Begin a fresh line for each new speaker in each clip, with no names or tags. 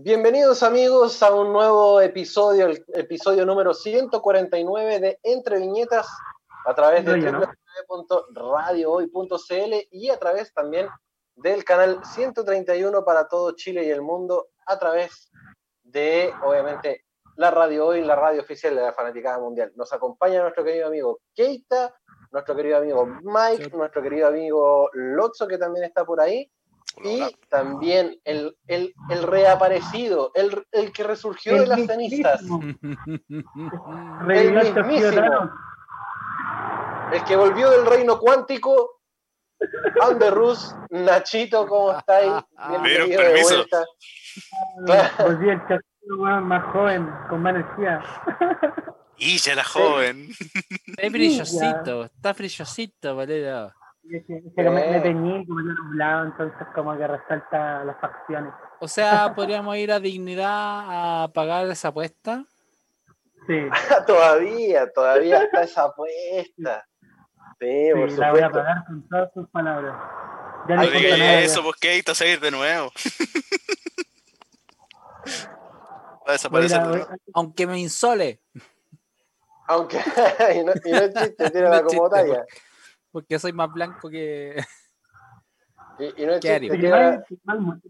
Bienvenidos amigos a un nuevo episodio, el episodio número 149 de Entre Viñetas a través de www.radiohoy.cl y a través también del canal 131 para todo Chile y el mundo a través de, obviamente, la radio hoy, la radio oficial de la Fanaticada Mundial. Nos acompaña nuestro querido amigo Keita, nuestro querido amigo Mike, nuestro querido amigo Lotso, que también está por ahí, y también el, el, el reaparecido, el, el, que resurgió de las cenizas. el mismísimo. El que volvió del reino cuántico. Anderrus, Nachito, ¿cómo estáis?
Bienvenido de vuelta.
Volví el castillo más joven, con más energía.
Y ya era joven.
Es brillosito, está brillosito, boludo.
Es que me, me teñí como yo nublado, entonces como que resalta las facciones.
O sea, podríamos ir a dignidad a pagar esa apuesta.
Sí,
todavía, todavía está esa apuesta. Sí, por
sí la voy a pagar con todas sus palabras. Ya
No eso, porque ahí te vas a ir de nuevo. Va a desaparecer
a- voy
nuevo.
a-
Aunque me insole,
Aunque, y no, y no es chiste,
No es
como
chiste,
talla.
porque soy más blanco que.
Y, y no es
¿Qué
chiste,
haría?
tírala-
¿Te quemáis- te quemáis mucho?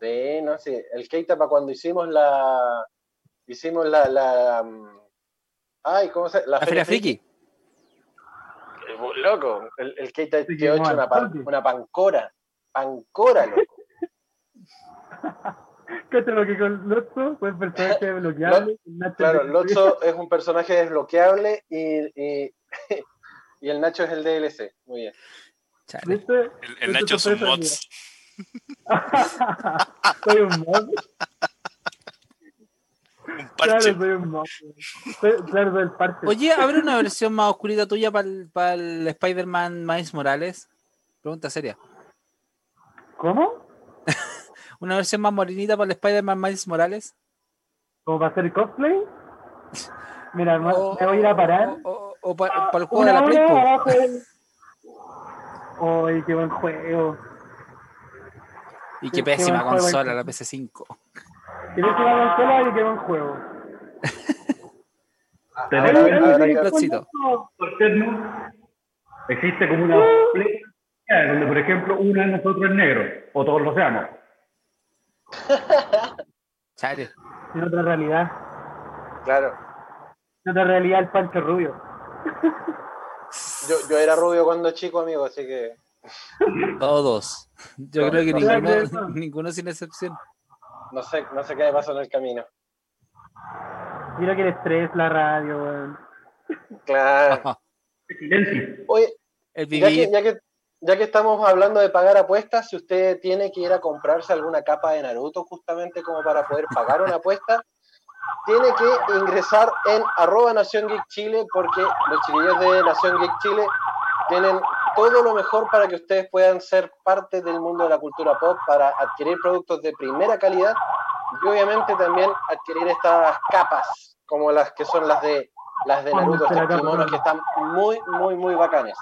Sí, no, sí. El Keita para cuando hicimos la. Hicimos la. la mm, ay, ¿cómo se
La Feria Friki.
Eh, Loco, el, el Keita
Sí,
quedó hecho una, pan- una pancora. Pancora, loco.
¿Cacha lo que con Lotso fue el personaje bloqueable? el Nacho
Claro, Lotso es un personaje desbloqueable y, y, y el Nacho es el DLC. Muy bien.
Chale.
¿Viste?
El, el
Lotso
Nacho es un mods.
Soy un mod.
Un
Claro,
parche.
soy un mod. Soy- Claro, soy el parche.
Oye, ¿habrá una versión más oscurita tuya para el, Spider-Man Miles Morales? Pregunta seria.
¿Cómo?
¿Una versión más morenita para el Spider-Man Miles Morales?
¿Cómo para hacer cosplay? Mira, me
O-
me voy a ir a parar.
O, o para el juego de la Play.
¡Ay, qué buen juego!
Y
Qué-
pésima consola, la PS5.
Qué pésima consola y qué buen juego.
Existe como una plena donde, por ejemplo, una de nosotros es negro, o todos lo seamos.
Chale.
En otra realidad.
Claro.
En otra realidad, el Pancho Rubio.
Yo, yo era rubio cuando chico, amigo, así que.
Todos. Yo
No,
creo que
no
ninguno, ninguno sin excepción.
No sé, no sé qué me pasó en el camino.
Mira que el estrés, la radio, weón.
Claro.
Silencio.
Oye,
El
ya que, ya, que, ya que estamos hablando de pagar apuestas, si usted tiene que ir a comprarse alguna capa de Naruto justamente como para poder pagar una apuesta, tiene que ingresar en arroba Nación Geek Chile porque los chiquillos de Nación Geek Chile tienen todo lo mejor para que ustedes puedan ser parte del mundo de la cultura pop, para adquirir productos de primera calidad y obviamente también adquirir estas capas como las que son las de las de Naruto, estos kimonos que están muy, muy, muy bacanes.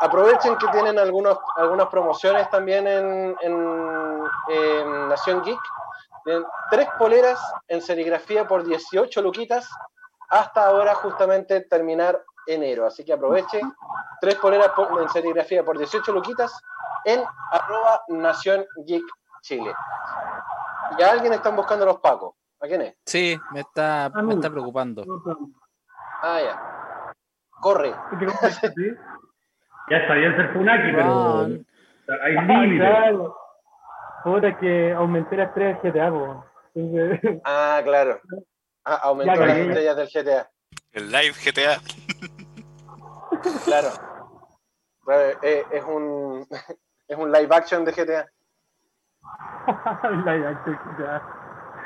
Aprovechen que tienen algunos, algunas promociones también en, en, en Nación Geek. Tienen tres poleras en serigrafía por 18 luquitas hasta ahora justamente terminar enero. Así que aprovechen. Tres poleras por- en serigrafía por 18 luquitas en arroba Nación Geek Chile. Y a alguien están buscando los pacos. ¿A quién es?
Sí, me está, me está preocupando.
Ah, ya. Corre.
Ya está bien ser Funaki, pero hay
Ah,
límites.
claro. Puta que aumenté las estrellas GTA, po. Entonces,
Ah, claro. Ah, aumentó
Ya
las estrellas del GTA.
El live GTA.
Claro. Claro, eh, es un es un live action de GTA.
idea que GTA.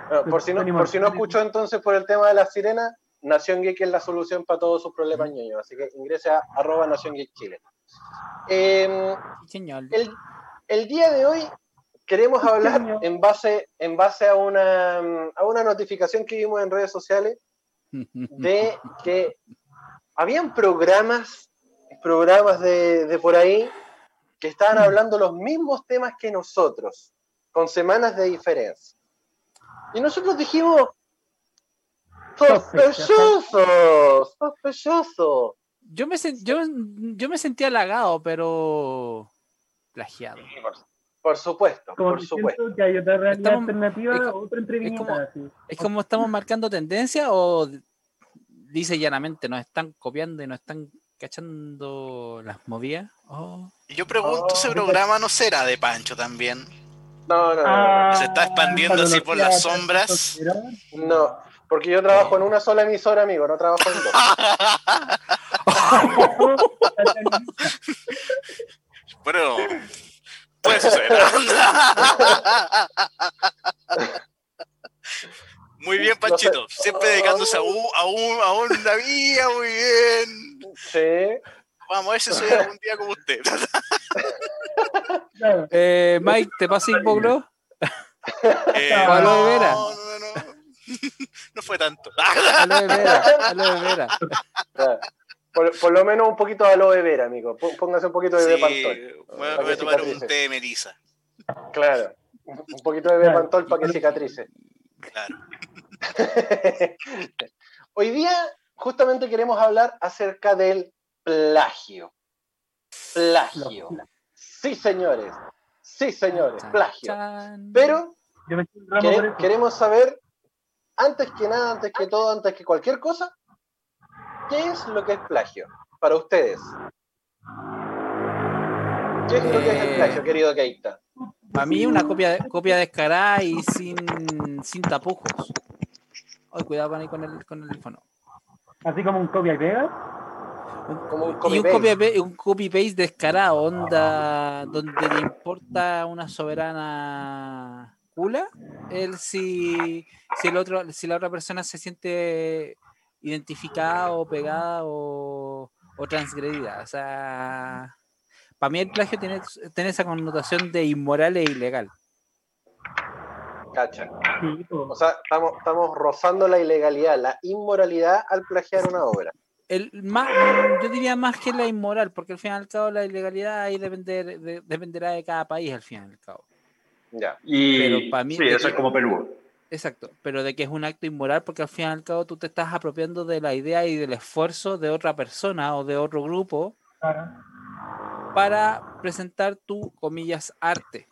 Bueno, por, si no, por si no escuchó entonces por el tema de las sirenas, Nación Geek es la solución para todos sus problemas ñoños. Así que ingrese a arroba Nación Geek Chile. Eh,
Señor.
el, el día de hoy queremos hablar en base, en base a, una, a una notificación que vimos en redes sociales de que habían programas, programas de, de por ahí que estaban hablando los mismos temas que nosotros. con semanas de diferencia. Y nosotros dijimos, sospechoso, sospechoso.
Yo me, yo, yo me sentía halagado, pero plagiado.
por, supuesto, por supuesto.
Que hay otra realidad alternativa, es, otra
es como estamos marcando tendencia o dice llanamente, nos están copiando y nos están cachando las movidas. Oh.
Yo pregunto, ¿ese oh, programa no será de Pancho también?
No, no, no.
Ah, ¿Se está expandiendo así por las sombras?
No, porque yo trabajo en una sola emisora, amigo, no trabajo en
dos. bueno, puede suceder. Muy bien, Panchito. Siempre dedicándose a, un, a, un, a una vía, muy bien.
Sí.
Vamos a ver si soy algún día como usted.
eh, Mike, ¿te pasa poco?
Eh, no, no, no, no. No fue tanto.
Aloe vera, aloe vera.
Por, por, lo menos un poquito de aloe vera, amigo. Póngase un poquito de
sí, Voy, voy a tomar un té de melisa.
Claro. Un poquito de Bepantol para que cicatrice.
Claro.
Hoy día justamente queremos hablar acerca del plagio. Plagio. Sí, señores. Sí, señores, plagio. Pero queremos saber, antes que nada, antes que todo, antes que cualquier cosa, ¿qué es lo que es plagio para ustedes? ¿Qué es lo que es el plagio, eh, querido Keita?
Para mí una copia, copia descarada y sin, sin tapujos. Ay, cuidado con, ahí con el, con el teléfono.
Así como un copia y pega.
Como un
copy, y un, copy, un copy paste descarado, onda donde le importa una soberana cula, él si, si el otro, si la otra persona se siente identificada o pegada o, o transgredida. O sea, para mí el plagio tiene, tiene esa connotación de inmoral e ilegal.
Cacha. o sea, estamos, estamos rozando la ilegalidad, la inmoralidad al plagiar una obra.
El, más, yo diría más que la inmoral, porque al fin y al cabo la ilegalidad ahí depender, dependerá de cada país al fin y al cabo.
Ya.
Y pero para mí, sí, eso es como Perú.
Exacto, pero de que es un acto inmoral porque al fin y al cabo tú te estás apropiando de la idea y del esfuerzo de otra persona o de otro grupo para presentar tu, comillas, arte.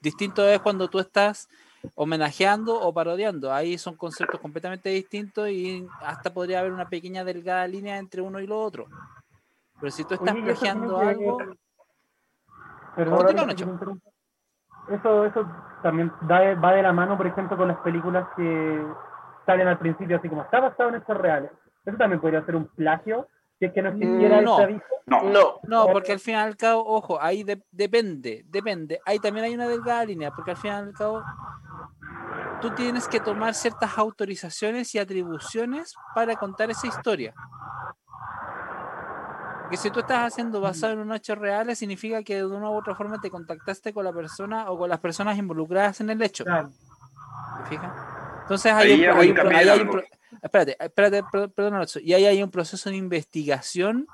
Distinto es cuando tú estás homenajeando o parodiando. Ahí son conceptos completamente distintos y hasta podría haber una pequeña delgada línea entre uno y lo otro. Pero si tú estás plagiando algo...
eso, eso también va de la mano, por ejemplo, con las películas que salen al principio así como está basado en hechos reales. Eso también podría ser un plagio si es que no existiera
no,
No, no.
No, porque al fin y al cabo, ojo, ahí depende, depende. Ahí también hay una delgada línea, porque al fin y al cabo tú tienes que tomar ciertas autorizaciones y atribuciones para contar esa historia. Que si tú estás haciendo basado en un hecho real, significa que de una u otra forma te contactaste con la persona o con las personas involucradas en el hecho. ¿Te fijas? Entonces hay, un, hay, un, espérate, espérate, perdón, y ahí hay un proceso de investigación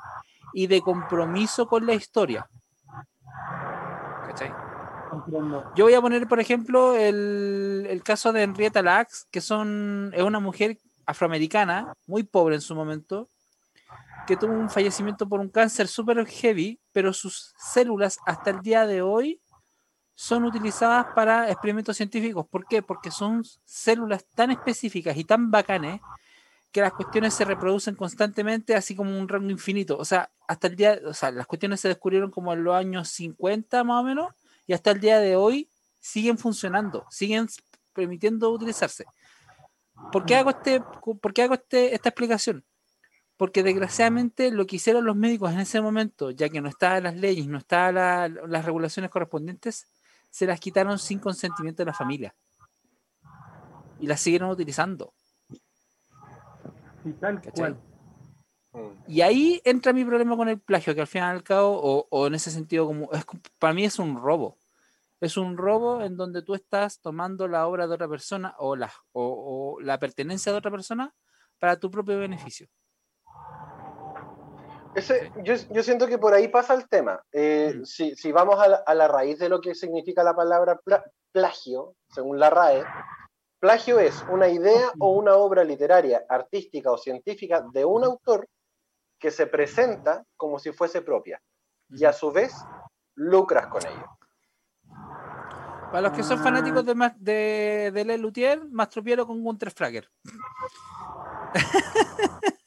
y de compromiso con la historia. ¿Cachai? Yo voy a poner, por ejemplo, el, caso de Henrietta Lacks, que son, es una mujer afroamericana, muy pobre en su momento, que tuvo un fallecimiento por un cáncer súper heavy, pero sus células hasta el día de hoy son utilizadas para experimentos científicos. ¿Por qué? Porque son células tan específicas y tan bacanes que las cuestiones se reproducen constantemente, así como un rango infinito. O sea, hasta el día, o sea, las cuestiones se descubrieron como en los años 50 más o menos, y hasta el día de hoy siguen funcionando, siguen permitiendo utilizarse. ¿Por qué hago, este, por qué hago este, esta explicación? Porque desgraciadamente lo que hicieron los médicos en ese momento, ya que no estaban las leyes, no estaban las regulaciones correspondientes, se las quitaron sin consentimiento de la familia. Y las siguieron utilizando. Y ahí entra mi problema con el plagio, que al fin y al cabo, o, en ese sentido, como es, para mí es un robo. Es un robo en donde tú estás tomando la obra de otra persona o la, o, la pertenencia de otra persona para tu propio beneficio.
Ese, yo, yo, siento que por ahí pasa el tema. Eh, mm. si, si, vamos a la, a la, raíz de lo que significa la palabra plagio, según la RAE, plagio es una idea o una obra literaria, artística o científica de un autor que se presenta como si fuese propia y a su vez lucras con ello.
Para los que son fanáticos de, de, de Le Luthier, Mastropiero con Gunter Frager.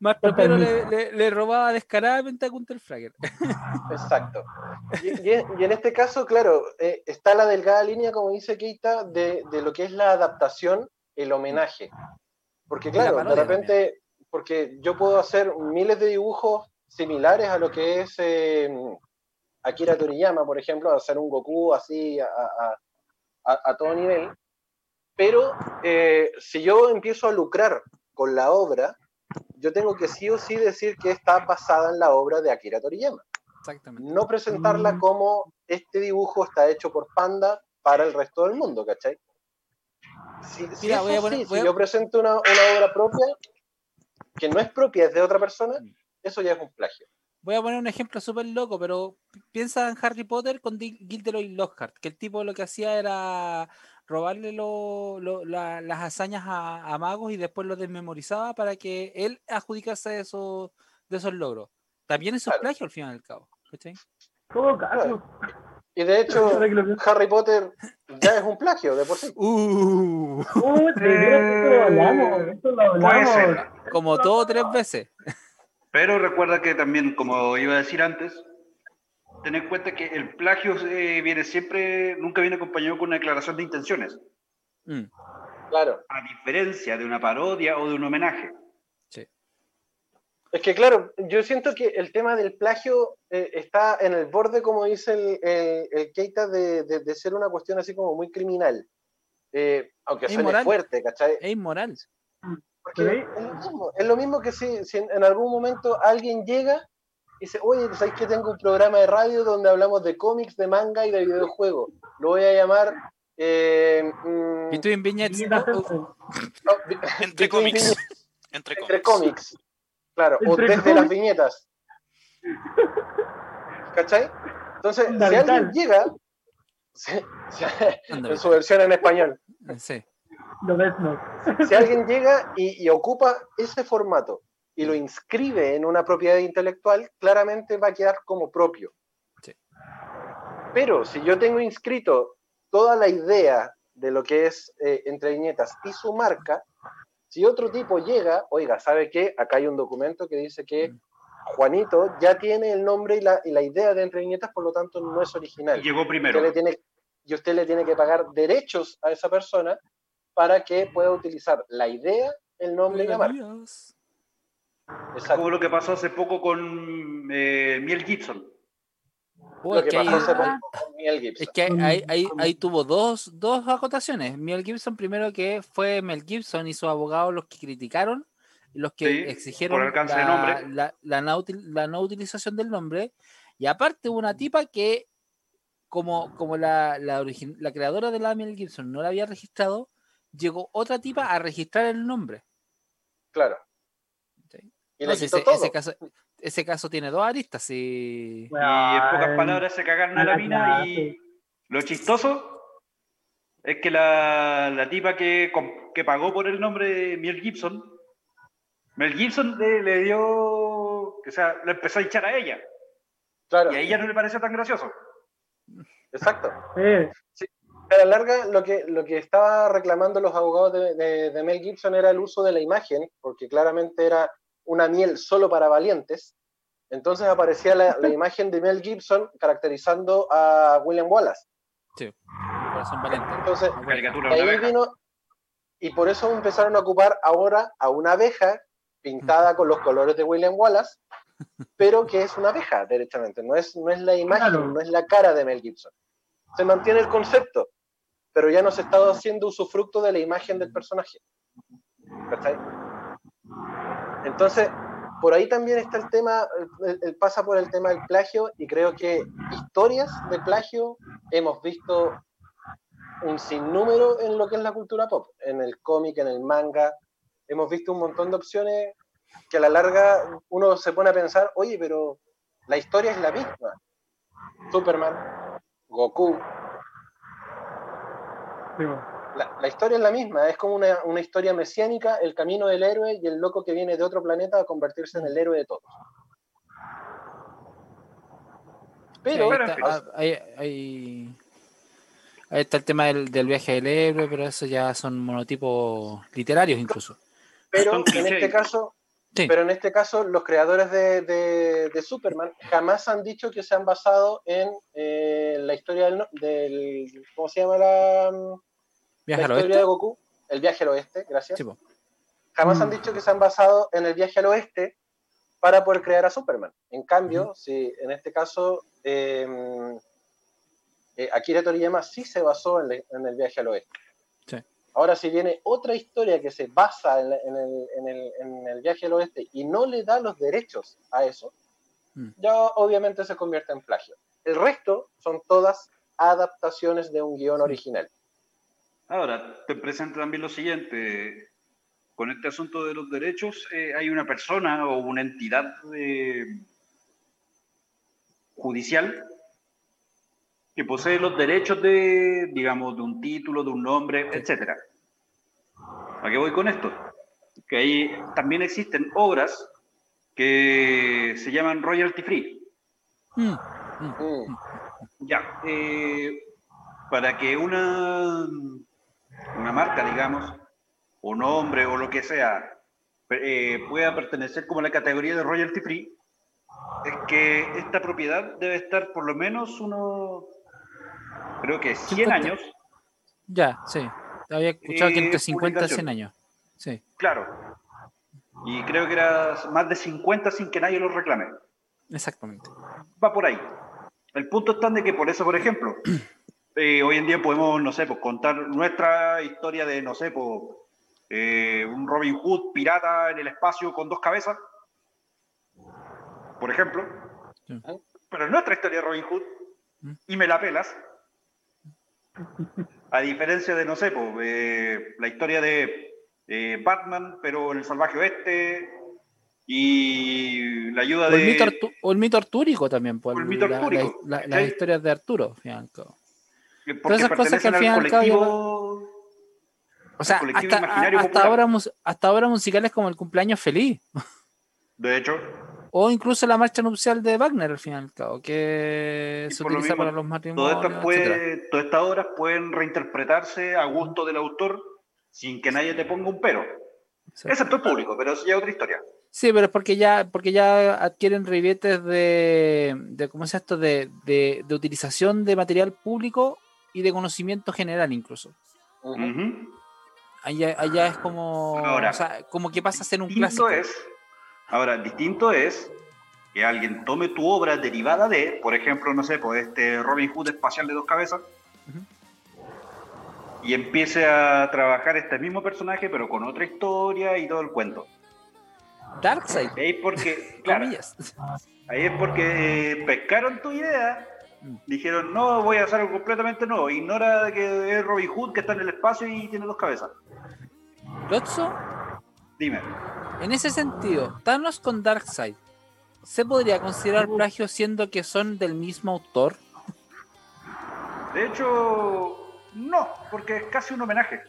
Mastropiero le, le, robaba descaradamente a Gunter Frager.
Exacto. Y, en este caso, claro, eh, está la delgada línea, como dice Keita, de, de, lo que es la adaptación, el homenaje. Porque claro, de repente, porque yo puedo hacer miles de dibujos similares a lo que es eh, Akira Toriyama, por ejemplo, hacer un Goku así a, todo nivel. Pero eh, si yo empiezo a lucrar con la obra, yo tengo que sí o sí decir que está basada en la obra de Akira Toriyama. Exactamente. No presentarla mm. como este dibujo está hecho por Panda para el resto del mundo, ¿cachai? Si, si, yo presento una, una, obra propia, que no es propia, es de otra persona, mm. eso ya es un plagio.
Voy a poner un ejemplo súper loco, pero piensa en Harry Potter con Gilderoy Lockhart, que el tipo lo que hacía era robarle las hazañas a, magos y después los desmemorizaba para que él adjudicase de esos, de esos logros. También es un plagio al fin y al cabo.
Y de hecho, Harry Potter ya es un plagio de por sí. Uh.
Como todo tres veces.
Pero recuerda que también, como iba a decir antes, ten en cuenta que el plagio eh, viene siempre, nunca viene acompañado con una declaración de intenciones.
Mm. Claro.
A diferencia de una parodia o de un homenaje.
Sí. Es que claro, yo siento que el tema del plagio eh, está en el borde, como dice el, el, Keita, de, de, ser una cuestión así como muy criminal. Eh, aunque suene fuerte, ¿cachai?
Es inmoral.
Porque es, lo mismo, que si, en algún momento alguien llega dice, oye, ¿sabes que tengo un programa de radio donde hablamos de cómics, de manga y de videojuegos? Lo voy a llamar... Eh,
¿Y tú en Viñetes?
Entre cómics.
Entre cómics. Claro, o desde las viñetas. ¿Cachai? Entonces, si alguien llega, en su versión en español.
Sí.
Si alguien llega y, ocupa ese formato y lo inscribe en una propiedad intelectual, claramente va a quedar como propio. Pero si yo tengo inscrito toda la idea de lo que es eh, entre viñetas y su marca, si otro tipo llega, oiga, ¿sabe qué? Acá hay un documento que dice que mm. Juanito ya tiene el nombre y la, y la idea de entre viñetas, por lo tanto no es original.
Llegó primero.
le tiene, y usted le tiene que pagar derechos a esa persona para que pueda utilizar la idea, el nombre y la marca.
Como lo que pasó hace poco con eh, Miel Gibson.
lo que, pasó hace poco con Miel Gibson. Es que ahí, tuvo dos, dos acotaciones. Miel Gibson, primero que fue Mel Gibson y sus abogados los que criticaron, los que exigieron la, la, no, utilización del nombre. Y aparte, una tipa que, como, como la, la, la creadora de la Mel Gibson no la había registrado, llegó otra tipa a registrar el nombre.
Claro.
Y ese, caso, ese caso tiene dos aristas. Y,
y en pocas palabras se cagaron a la mina y lo chistoso es que la, la tipa que, que, pagó por el nombre de Mel Gibson, Mel Gibson le, dio, o sea, le empezó a echar a ella. Claro. Y a ella no le pareció tan gracioso.
Exacto. Sí a la larga, lo que, lo que estaba reclamando los abogados de, Mel Gibson era el uso de la imagen, porque claramente era una miel solo para valientes. Entonces aparecía la, imagen de Mel Gibson caracterizando a William Wallace.
Sí, son valientes.
Entonces, ahí vino, y por eso empezaron a ocupar ahora a una abeja pintada con los colores de William Wallace, pero que es una abeja, derechamente. No es, no es la imagen, no es la cara de Mel Gibson. Se mantiene el concepto, pero ya no se está haciendo usufructo de la imagen del personaje. Entonces, por ahí también está el tema, el, pasa por el tema del plagio y creo que historias de plagio hemos visto un sinnúmero en lo que es la cultura pop, en el cómic, en el manga, hemos visto un montón de opciones que a la larga uno se pone a pensar, oye, pero la historia es la misma. Superman, Goku. La, historia es la misma, es como una, una, historia mesiánica, el camino del héroe y el loco que viene de otro planeta a convertirse en el héroe de todos.
Pero ahí, ahí, está el tema del, del, viaje del héroe, pero eso ya son monotipos literarios incluso.
Pero en este caso, pero en este caso, los creadores de, de, Superman jamás han dicho que se han basado en eh, la historia del, del, ¿Cómo se llama la,
¿Viaje
la historia de Goku? El viaje al oeste, gracias. jamás han mm. dicho que se han basado en el viaje al oeste para poder crear a Superman. En cambio, si en este caso em, eh, Akira Toriyama sí se basó en, en el viaje al oeste. Ahora, si viene otra historia que se basa en, el, viaje al oeste y no le da los derechos a eso, mm. ya obviamente se convierte en plagio. El resto son todas adaptaciones de un guion original.
Ahora, te presento también lo siguiente. Con este asunto de los derechos, eh, hay una persona o una entidad eh, judicial que posee los derechos de, digamos, de un título, de un nombre, etcétera. ¿A qué voy con esto? Que ahí también existen obras que se llaman royalty free. Mm, mm. Ya, eh, para que una, una marca, digamos, o nombre o lo que sea, eh, pueda pertenecer como a la categoría de royalty free, es que esta propiedad debe estar por lo menos unos creo que 100 años.
Ya, sí. Había escuchado que entre 50 y 100 años. Sí.
Claro. Y creo que era más de 50 sin que nadie lo reclame.
Exactamente.
Va por ahí. El punto está de que por eso, por ejemplo, eh, hoy en día podemos, no sé, pues, contar nuestra historia de, no sé, pues, eh, un Robin Hood pirata en el espacio con dos cabezas, por ejemplo. Pero nuestra historia de Robin Hood, mm. y me la pelas, a diferencia de, no sé, eh, la historia de eh, Batman, pero en el salvaje oeste, y la ayuda
o
de...
Mito o el mito artúrico también, pues,
el mito artúrico.
las historias de Arturo, al
Todas esas cosas que al final cabo...
O sea, hasta, ahora, hasta ahora musicales como el cumpleaños feliz.
De hecho.
O incluso la marcha nupcial de Wagner, al final y cabo, que se utiliza para los matrimonios.
Todas estas, obras pueden reinterpretarse a gusto del autor sin que nadie te ponga un pero. Excepto el público, pero eso ya es otra historia.
Sí, pero es porque ya, porque ya adquieren ribetes de, de ¿cómo es esto? De, de, utilización de material público y de conocimiento general incluso. allá, es como, o sea, como que pasa a ser un clásico.
Es, Ahora, distinto es que alguien tome tu obra derivada de, por ejemplo, no sé, pues este Robin Hood espacial de dos cabezas, y empiece a trabajar este mismo personaje, pero con otra historia y todo el cuento.
Darkseid.
Ahí es porque, claro, ahí es porque eh, pescaron tu idea. Dijeron, no, voy a hacer algo completamente nuevo, ignora que es Robin Hood que está en el espacio y tiene dos cabezas.
¿Lotso?
Dime.
En ese sentido, Thanos con Darkseid, ¿se podría considerar plagio siendo que son del mismo autor?
De hecho, no, porque es casi un homenaje.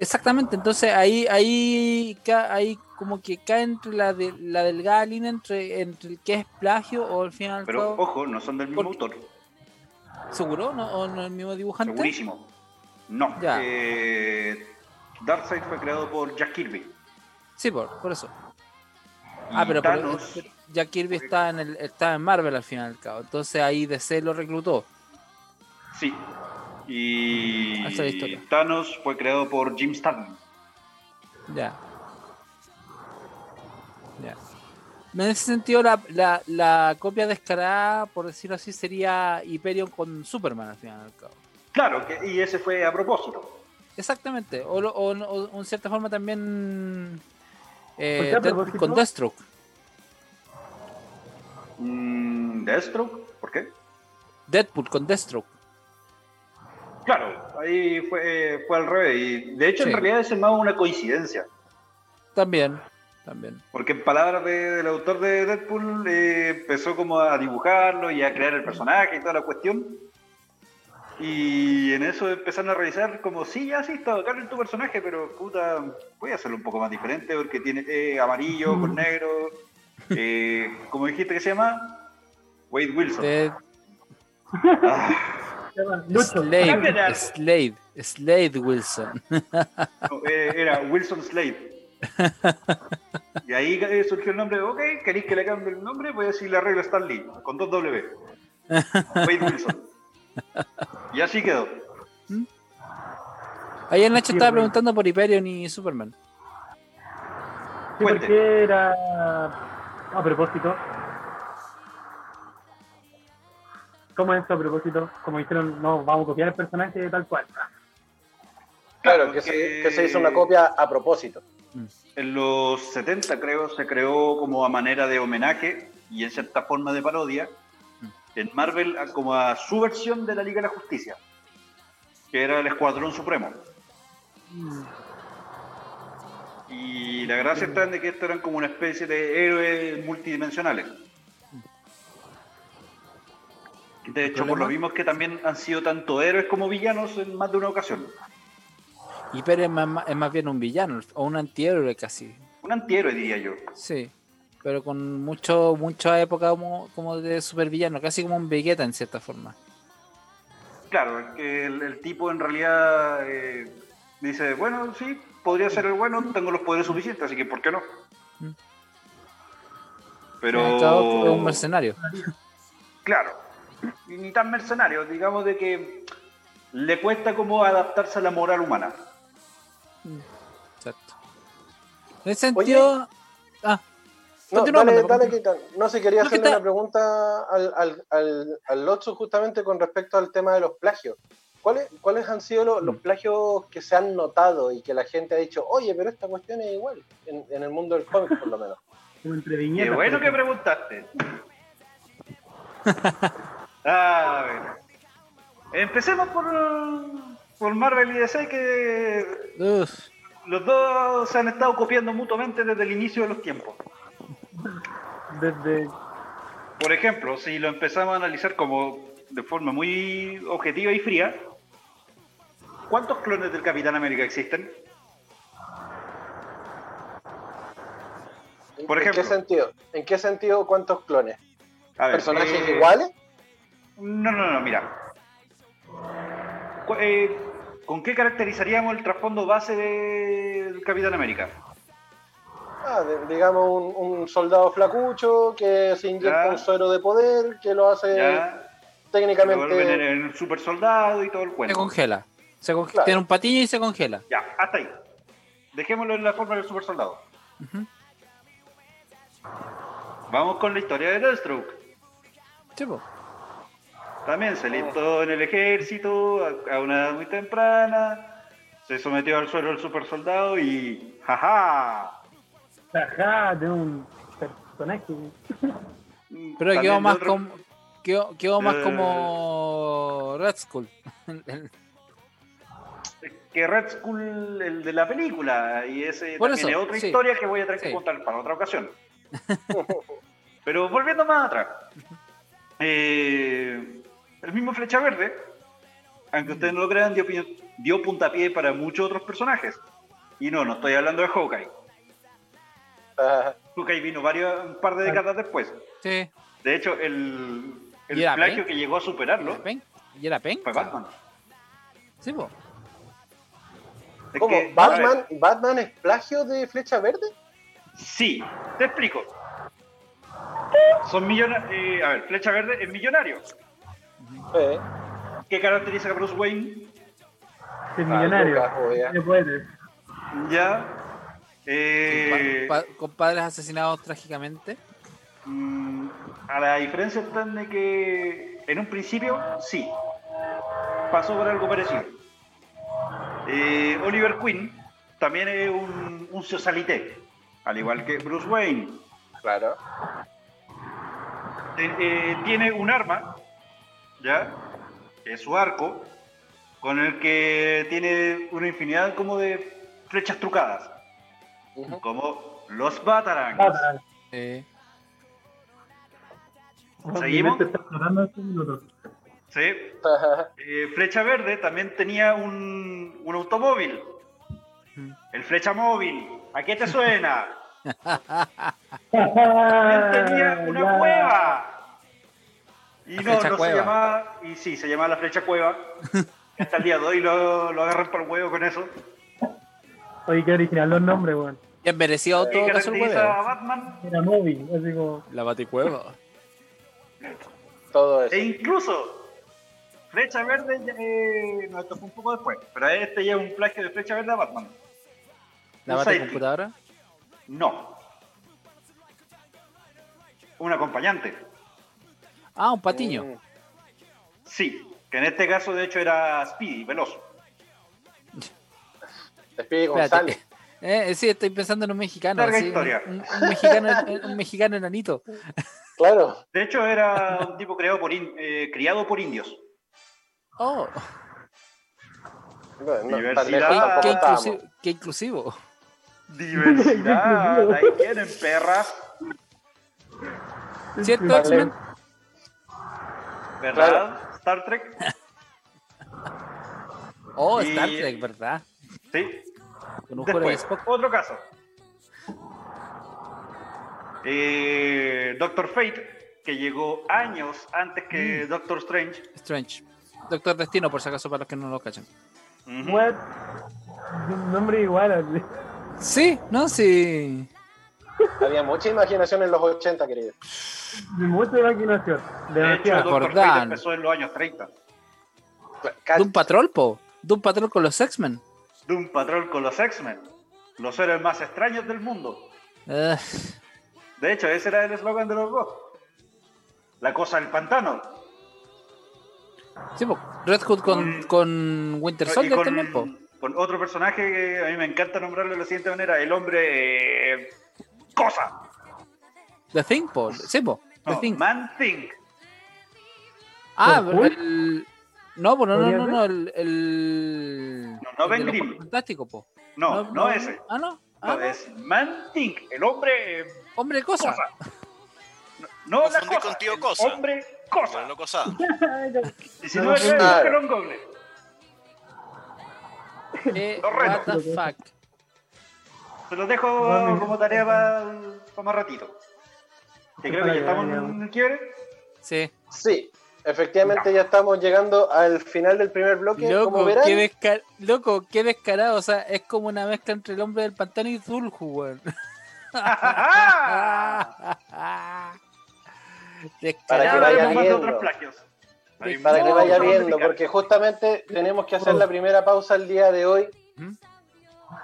Exactamente, entonces ahí, ahí, ahí como que cae entre la, de, la delgada línea entre, entre el que es plagio o al final.
Pero ojo, no son del mismo autor.
¿Seguro? ¿No, ¿O no el mismo dibujante?
Segurísimo. No. Eh, Darkseid fue creado por Jack Kirby.
Sí, por, por eso. ah, pero, ya Kirby está en, el, está en Marvel al final del cabo. Entonces ahí DC lo reclutó.
Sí. Y Thanos fue creado por Jim Starlin.
Ya. Ya. En ese sentido, la, la, la, copia descarada, por decirlo así, sería Hyperion con Superman al final del cabo.
Claro, que, y ese fue a propósito.
Exactamente. O, o, o en cierta forma también eh, con Deathstroke.
Mm, ¿Deathstroke? ¿Por qué?
Deadpool con Deathstroke.
Claro, ahí fue, fue al revés. Y de hecho, en realidad es más una coincidencia.
También, también.
Porque en palabras del autor de Deadpool, eh, empezó como a dibujarlo y a crear el personaje y toda la cuestión. Y en eso empezaron a revisar como, sí, ya sí, está bacán en tu personaje, pero puta, voy a hacerlo un poco más diferente porque tiene eh, amarillo con negro. Eh, ¿Cómo dijiste que se llama? Wade Wilson.
Eh, Slade, Slade, Slade Wilson.
no, eh, era Wilson Slade. Y ahí surgió el nombre, ok, ¿queréis que le cambie el nombre? Voy a decir la regla Stan Lee, con dos W. Wade Wilson. Y así quedó.
Ayer Nacho
Sí,
estaba preguntando por Hyperion y Superman.
Sí,
Cuente.
porque era. A propósito. ¿Cómo es esto a propósito? Como dijeron, no, vamos a copiar el personaje tal cual.
Claro, que se,
porque-
que se hizo una copia a propósito.
En los 70 creo se creó como a manera de homenaje y en cierta forma de parodia en Marvel como a su versión de la Liga de la Justicia, que era el Escuadrón Supremo. Y la gracia está en de que estos eran como una especie de héroes multidimensionales. De hecho, por lo mismo que también han sido tanto héroes como villanos en más de una ocasión.
Hyperion es más, es más bien un villano, o un antihéroe casi.
Un antihéroe, diría yo.
Sí. Pero con mucho, mucha época como, como de supervillano, casi como un Vegeta en cierta forma.
Claro, que el, el tipo en realidad eh, dice, bueno, sí, podría ser el bueno, tengo los poderes suficientes, así que ¿por qué no?
Mm.
Pero...
Es un mercenario.
Claro, y ni tan mercenario, digamos de que le cuesta como adaptarse a la moral humana.
Exacto. En ese sentido. Ah,
No, dale, dale. No sé, quería
No,
hacerle
está-
una pregunta al, al, al, al Lotso justamente con respecto al tema de los plagios. ¿Cuáles, ¿Cuáles han sido los,
Mm.
los plagios que se han notado y que la gente ha dicho, oye, pero esta cuestión es igual, en, en el mundo del cómic por lo menos?
Qué bueno que preguntaste. A ver. Empecemos por, por Marvel y DC, que
uf,
los dos se han estado copiando mutuamente desde el inicio de los tiempos.
Desde.
Por ejemplo, si lo empezamos a analizar como de forma muy objetiva y fría, ¿cuántos clones del Capitán América existen? Por
¿En
ejemplo.
qué sentido? ¿En qué sentido cuántos clones?
A ver,
¿Personajes
eh,
iguales?
No, no, no, mira. Eh, ¿Con qué caracterizaríamos el trasfondo base del Capitán América?
Ah, de- digamos un, un soldado flacucho que se inyecta
Ya.
un suero de poder que lo hace
Ya, en
técnicamente...
el super soldado y todo el
se
cuento.
congela. Se conge-
Claro.
Tiene un patiño y se congela.
Ya, hasta ahí. Dejémoslo en la forma del super soldado. Vamos con la historia de Deathstroke.
Sí, po.
También se listó en el ejército a, a una edad muy temprana, se sometió al suelo del super soldado y ¡jaja!
Ajá, de un personaje.
Pero
También
quedó más
otro-
como. Quedó, quedó más
Eh.
como Red Skull.
que Red Skull, el de la película, y ese
Por
también
eso,
es otra
sí.
historia que voy a tener que
Sí.
contar para otra ocasión. Pero volviendo más atrás, eh, el mismo Flecha Verde, aunque ustedes no lo crean, dio, dio puntapié para muchos otros personajes. Y no, no estoy hablando de Hawkeye. Hawkeye vino varios, un par de décadas después.
Sí.
De hecho, el, el
¿Y era
plagio que llegó a
¿Y
superarlo?
¿Y era pen?
fue Batman.
Sí, po.
Es
¿Cómo?
que,
¿Batman, ¿Batman es plagio de Flecha Verde?
Sí, te explico. Son millonarios. a ver, Flecha Verde es millonario.
Eh,
¿Qué caracteriza a Bruce Wayne?
Es millonario.
Obvio.
No puede.
Ya. eh,
Pa- con padres asesinados trágicamente.
mm, a la diferencia está en de que en un principio sí. Pasó por algo parecido. Eh, Oliver Queen también es un, un socialité, al igual que Bruce Wayne.
claro.
Eh, eh, tiene un arma, ¿ya? Que es su arco, con el que tiene una infinidad como de flechas trucadas, como Los Batarangs.
Batarang.
Eh,
¿Seguimos? Sí. Eh, Flecha Verde también tenía un, un automóvil. El Flecha Móvil. ¿A qué te suena? También tenía una cueva. Y
La
no, no se llamaba. Y sí, se llamaba la Flecha Cueva. hasta el día de hoy lo, lo agarran por el huevo con eso.
Oye, qué original los nombres, weón.
bien merecido
¿Qué
todo caso el
a
huevo.
Batman?
Era móvil, así como.
La baticueva.
Todo eso.
E incluso, Flecha Verde, eh, no, esto fue un poco después, pero este ya es un plagio de Flecha Verde a Batman.
La bate computadora.
No. Un acompañante.
Ah, un patiño.
Mm.
Sí, que en este caso de hecho era Speedy, veloz.
Speedy González.
Eh, sí, estoy pensando en un mexicano.
Larga
sí,
historia.
Un, un mexicano, un mexicano enanito.
Claro.
De hecho era un tipo creado por in- eh, criado por indios.
Oh,
no,
Diversidad.
qué, inclusivo, qué inclusivo.
Diversidad, ahí tienen perras,
¿Cierto. X-Men?
¿Verdad? Star Trek,
Oh,
Y-
Star Trek, ¿verdad?
sí.
Con un juego de
Después, otro caso. Eh, Doctor Fate, que llegó años antes que Doctor Strange.
Strange. Doctor Destino, por si acaso, para los que no lo cachan.
Ujú.
What? Un nombre igual.
Sí, no, sí.
Había mucha imaginación en los 80, querido.
Mucha imaginación.
De hecho. Fate empezó en los años 30.
Doom Patrol, po. Doom Patrol con los X-Men.
Doom Patrol con los X-Men. Los héroes más extraños del mundo. De hecho, ese era el eslogan de los dos. La cosa del pantano.
sí, po. Red Hood con, con Winter Soldier
con,
también, po.
con otro personaje que a mí me encanta nombrarlo de la siguiente manera, el hombre eh, cosa.
The Thing, po. Sí, po. The
No,
Thing.
Man Thing.
Ah,
¿Con
el... No, po, no, no,
¿Podría
no, no, el... el...
No, no
el
Ben Grimm.
Cuatro Fantásticos, po.
No, no, ese.
Ah, no. Ah,
No,
no.
es Man Thing, el hombre eh,
Hombre cosa.
cosa. No, no la cosa.
contigo
el
cosa.
Hombre cosa.
lo cosa.
19
No,
no,
no.
que lo google.
Eh, what the fuck.
Se los dejo
Bueno.
como tarea para más ratito. Que creo que ya estamos en el quiebre.
Sí.
Sí, efectivamente ya estamos llegando al final del primer bloque. Como
Loco
verán,
qué, desca- Loco, qué descarado. O sea, es como una mezcla entre el hombre del pantano y Zulhu, weón.
Para que
Descarado.
vaya viendo. para que vaya viendo, porque justamente tenemos que hacer la primera pausa el día de hoy.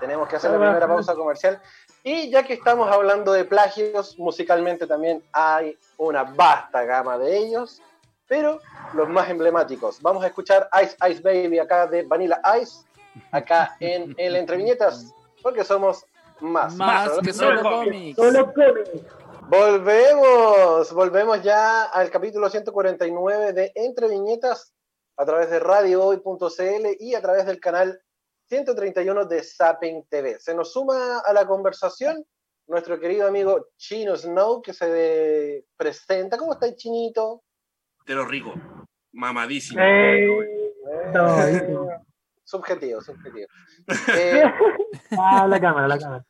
Tenemos que hacer la primera pausa comercial. Y ya que estamos hablando de plagios, musicalmente también hay una vasta gama de ellos, pero los más emblemáticos. Vamos a escuchar Ice Ice Baby acá de Vanilla Ice, acá en el Entre Viñetas, porque somos más.
Más
Más,
que
solo cómics.
Solo cómics.
Volvemos, volvemos ya al capítulo 149 de Entre Viñetas a través de radiohoy.cl y a través del canal 131 de Zapping TV. Se nos suma a la conversación nuestro querido amigo Chino Snow que se presenta. ¿Cómo está el chinito?
De lo rico. Mamadísimo.
No,
Subjetivo, subjetivo. Eh.
Ah, la cámara, la cámara.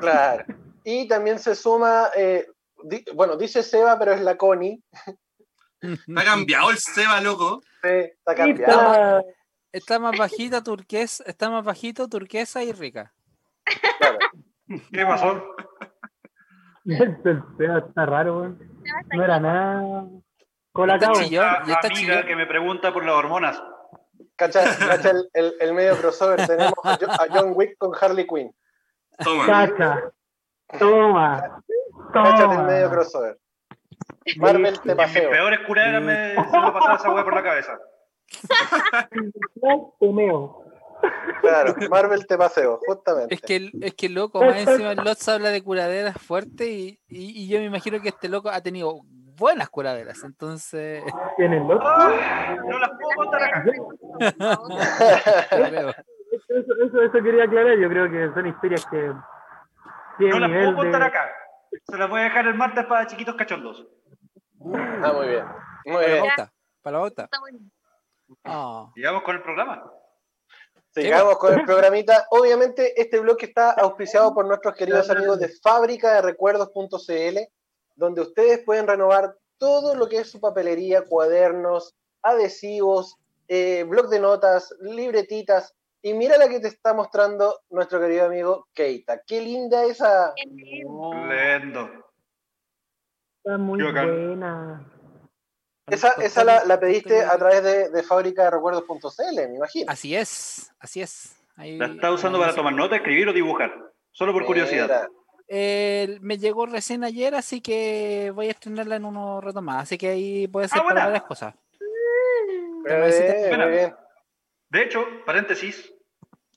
claro. Y también se suma, eh, di- bueno, dice Seba, pero es la Connie.
Ha cambiado el Seba, loco.
Sí, está
Y
cambiada.
Está-
más bajita, turquesa, está más bajito, turquesa y rica.
Claro.
¿Qué pasó?
Está raro, weón. No era nada. Con la
amiga
chillón.
que me pregunta por las hormonas.
Cacha, cacha el, el- el medio crossover. Tenemos a Jo- a John Wick con Harley Quinn.
Toma.
Cacha. Toma.
Cáchate el medio crossover. Marvel te
En mis
paseo.
peores curaderas me se me pasaba esa weá por la cabeza.
Claro, Marvel te paseo, justamente.
Es que, el- es que loco, más encima el Lots habla de curaderas fuertes y, y, y yo me imagino que este loco ha tenido buenas curaderas. Entonces,
Tiene el otro.
Ah, no las puedo contar acá.
Eso, eso, eso quería aclarar. Yo creo que son historias que
no las puedo contar acá. Se las voy a dejar el martes para chiquitos cachondos.
Ah, muy bien. Muy
Para la
bien.
bota. Para la bota.
Está bueno.
Ah.
Llegamos con el programa.
Sigamos con el programita. Obviamente, este bloque está auspiciado por nuestros queridos amigos de fábrica de recuerdos.cl, donde ustedes pueden renovar todo lo que es su papelería, cuadernos, adhesivos, eh, blog de notas, libretitas. Y mira la que te está mostrando nuestro querido amigo Keita. Qué linda esa.
Qué lindo.
Oh.
Está muy buena.
Esa, esa la, la pediste a través de, de fábrica de recuerdos.cl, me imagino.
Así es, así es. Ahí-
La está usando para tomar nota, escribir o dibujar. Solo por curiosidad.
Eh, me llegó recién ayer, así que voy a estrenarla en uno rato más. Así que ahí puede ser
Ah,
para varias cosas.
Muy bien, muy bien.
De hecho, paréntesis,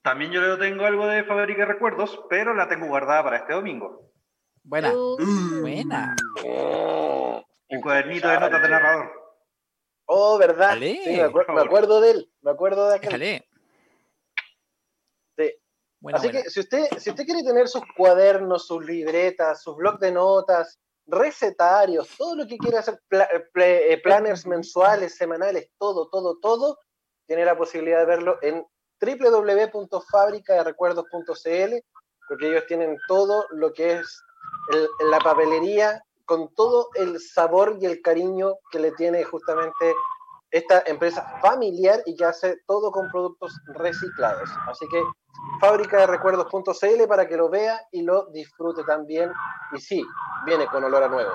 también yo le tengo algo de fábrica de recuerdos, pero la tengo guardada para este domingo.
Buena,
Uh,
buena.
Mm.
Un cuadernito de notas de narrador.
Oh, ¿verdad?
Dale.
Sí, me, acuer- me acuerdo de él. Me acuerdo de aquel. Sí.
Buena,
Así
buena.
que si usted, si usted quiere tener sus cuadernos, sus libretas, sus blocs de notas, recetarios, todo lo que quiera hacer, pla- eh, eh, planners mensuales, semanales, todo, todo, todo, tiene la posibilidad de verlo en www.fabricaderecuerdos.cl, porque ellos tienen todo lo que es el- la papelería, con todo el sabor y el cariño que le tiene justamente esta empresa familiar y que hace todo con productos reciclados. Así que fábrica de recuerdos.cl para que lo vea y lo disfrute también. Y sí, viene con olor a nuevo.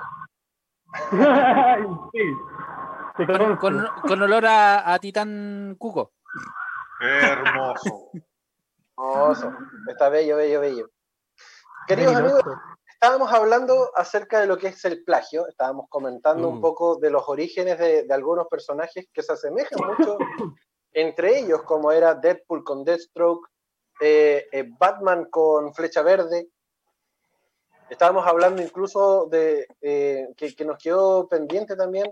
sí.
Con,
conozco.
con- con olor a, a Titán Cuco.
Hermoso.
Hermoso. Está bello, bello, bello. Queridos amigos, estábamos hablando acerca de lo que es el plagio. Estábamos comentando un
Mm.
poco de los orígenes de, de algunos personajes que se asemejan mucho entre ellos, como era Deadpool con Deathstroke, eh, eh, Batman con Flecha Verde. Estábamos hablando incluso de eh, que, que nos quedó pendiente también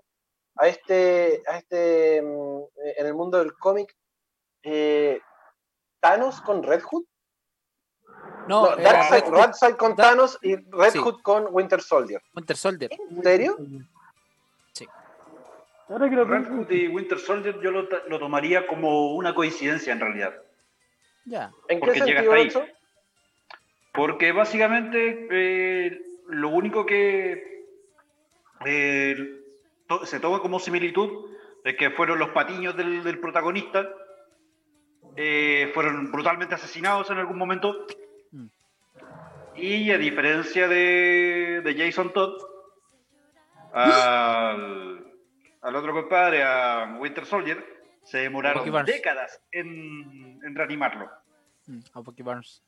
a este, a este mm, en el mundo del cómic, Thanos con Red Hood.
No,
No,
era
Darkseid, Darkseid con
Dark-
Thanos y Red
Sí.
Hood con Winter Soldier.
Winter Soldier.
¿En serio?
Ahora que lo
Red Hood y Winter Soldier yo lo, tomaría como una coincidencia en realidad.
Ya.
¿En qué
Porque llega
sentido
hasta
eso?
Porque básicamente eh, lo único que eh, to- se toma como similitud es que fueron los patiños del, del protagonista, eh, fueron brutalmente asesinados en algún momento.
Mm.
Y a diferencia de, de Jason Todd, al, al otro compadre, a Winter Soldier, se demoraron décadas en, en reanimarlo.
Mm, A Bucky Barnes.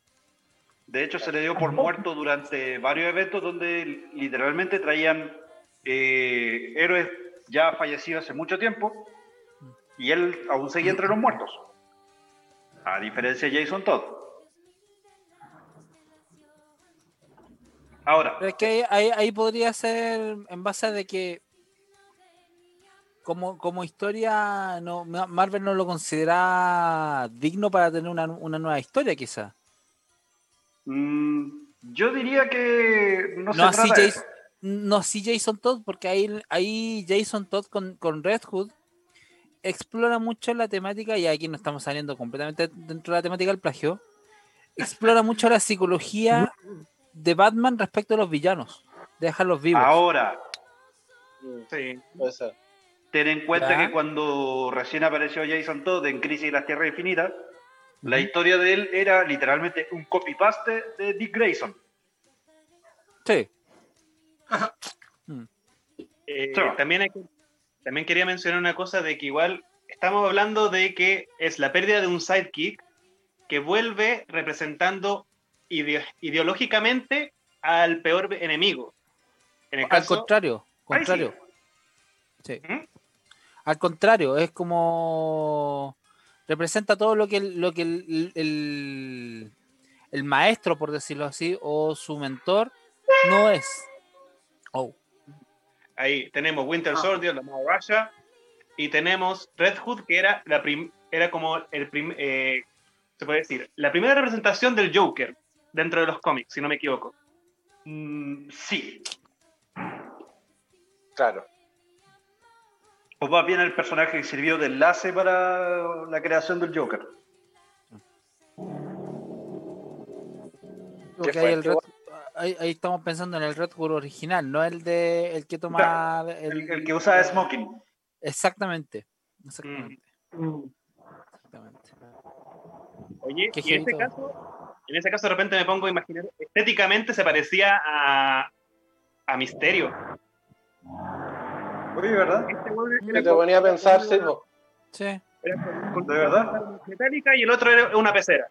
De hecho, se le dio por muerto durante varios eventos donde literalmente traían eh, héroes ya fallecidos hace mucho tiempo y él aún seguía entre los muertos. A diferencia de Jason Todd. Ahora,
Pero es que ahí, ahí- podría ser en base de que como, como historia no Ma- Marvel no lo considera digno para tener una, una nueva historia quizá.
mm, yo diría que no,
No,
se
así
trata
Jason, no así Jason Todd, porque ahí, ahí Jason Todd con, con Red Hood explora mucho la temática, y aquí no estamos saliendo completamente dentro de la temática del plagio, explora mucho la psicología de Batman respecto a los villanos, de dejarlos vivos.
Ahora,
Sí.
Puede ser.
ten en cuenta
Ya.
que cuando recién apareció Jason Todd en Crisis de las Tierras Infinitas, La historia de él era literalmente un copy-paste de Dick Grayson.
Sí.
Eh,
Seba.
también, hay que- también quería mencionar una cosa de que igual estamos hablando de que es la pérdida de un sidekick que vuelve representando ide- ideológicamente al peor enemigo. En el
Al contrario, contrario.
Sí. ¿Mm?
Al contrario, es como representa todo lo que el, lo que el, el- el maestro, por decirlo así, o su mentor no es. Oh,
ahí tenemos
Ah.
Winter Soldier, la Maharaja, y tenemos Red Hood, que era, la prim- era como el prim- eh, se puede decir, la primera representación del Joker dentro de los cómics, si no me equivoco.
Mm, sí.
Claro.
O más bien el personaje que sirvió de enlace para la creación del Joker.
Ahí, el Red, ahí, ahí, estamos pensando en el Red Hood original, no el de el que toma
el, el, que usa smoking.
Exactamente. Exactamente. Mm.
Exactamente. Oye, y en ese caso, en ese caso de repente me pongo a imaginar, estéticamente se parecía a, a Misterio.
Oye, ¿verdad?
Este te ponía a pensar, sí.
Sí.
Era con, ¿De verdad?
Metálica y el otro era una pecera.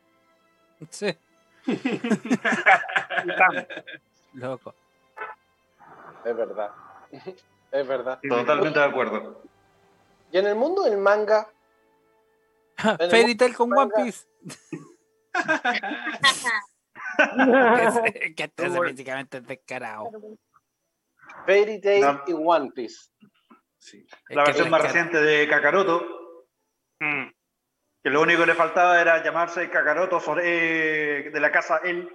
Sí. Loco.
Es verdad. Es verdad.
Totalmente de acuerdo.
Y en el mundo del manga.
Fairy Tail con One Piece. que te hace físicamente descarado.
Fairy Tail no. y One Piece.
Sí. La versión más reciente de Kakaroto. Mm. Que lo único que le faltaba era llamarse Kakaroto sobre, de la casa él.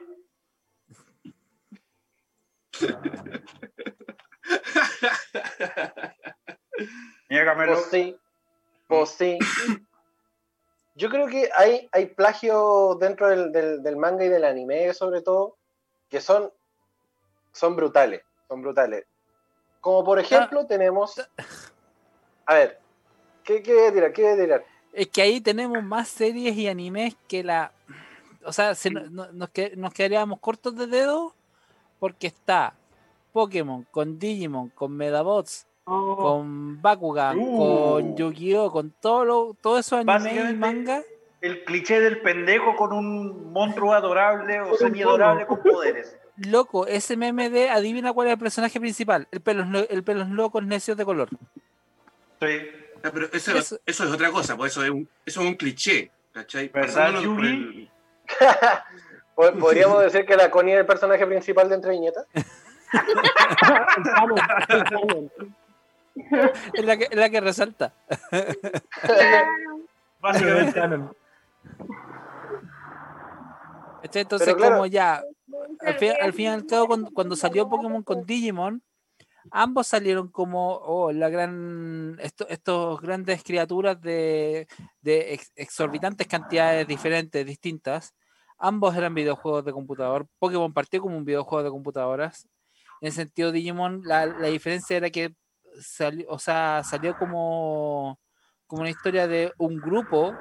Niégamelo.
Pues sí. Pues sí. Yo creo que hay, hay plagio dentro del, del, del, manga y del anime, sobre todo, que son, son brutales. Son brutales. Como por ejemplo, ah. tenemos. A ver, ¿qué, qué voy a tirar? ¿Qué voy a tirar?
Es que ahí tenemos más series y animes que la. O sea, se, no, nos, nos quedaríamos cortos de dedo porque está Pokémon con Digimon, con Medabots, oh. con Bakugan, uh. con Yu-Gi-Oh, con todo lo, todo eso anime y manga.
El cliché del pendejo con un monstruo adorable o semi-adorable con poderes.
Loco, ese meme de adivina cuál es el personaje principal, el pelos, el pelos locos necios de color.
Sí.
Pero eso, eso, eso, es otra cosa, pues eso es un, eso es un cliché, ¿cachai?
¿Verdad?
¿Podríamos decir que la Connie es el personaje principal de Entre Viñetas?
es, la que, es la que resalta.
Básicamente.
Entonces, claro, como ya, al fin, al fin y al cabo, cuando, cuando, salió Pokémon con Digimon, ambos salieron como oh, la gran esto, estos grandes criaturas de, de ex, exorbitantes cantidades diferentes, distintas. Ambos eran videojuegos de computador. Pokémon partió como un videojuego de computadoras. En el sentido Digimon, la, la diferencia era que salió, o sea, salió como, como una historia de un grupo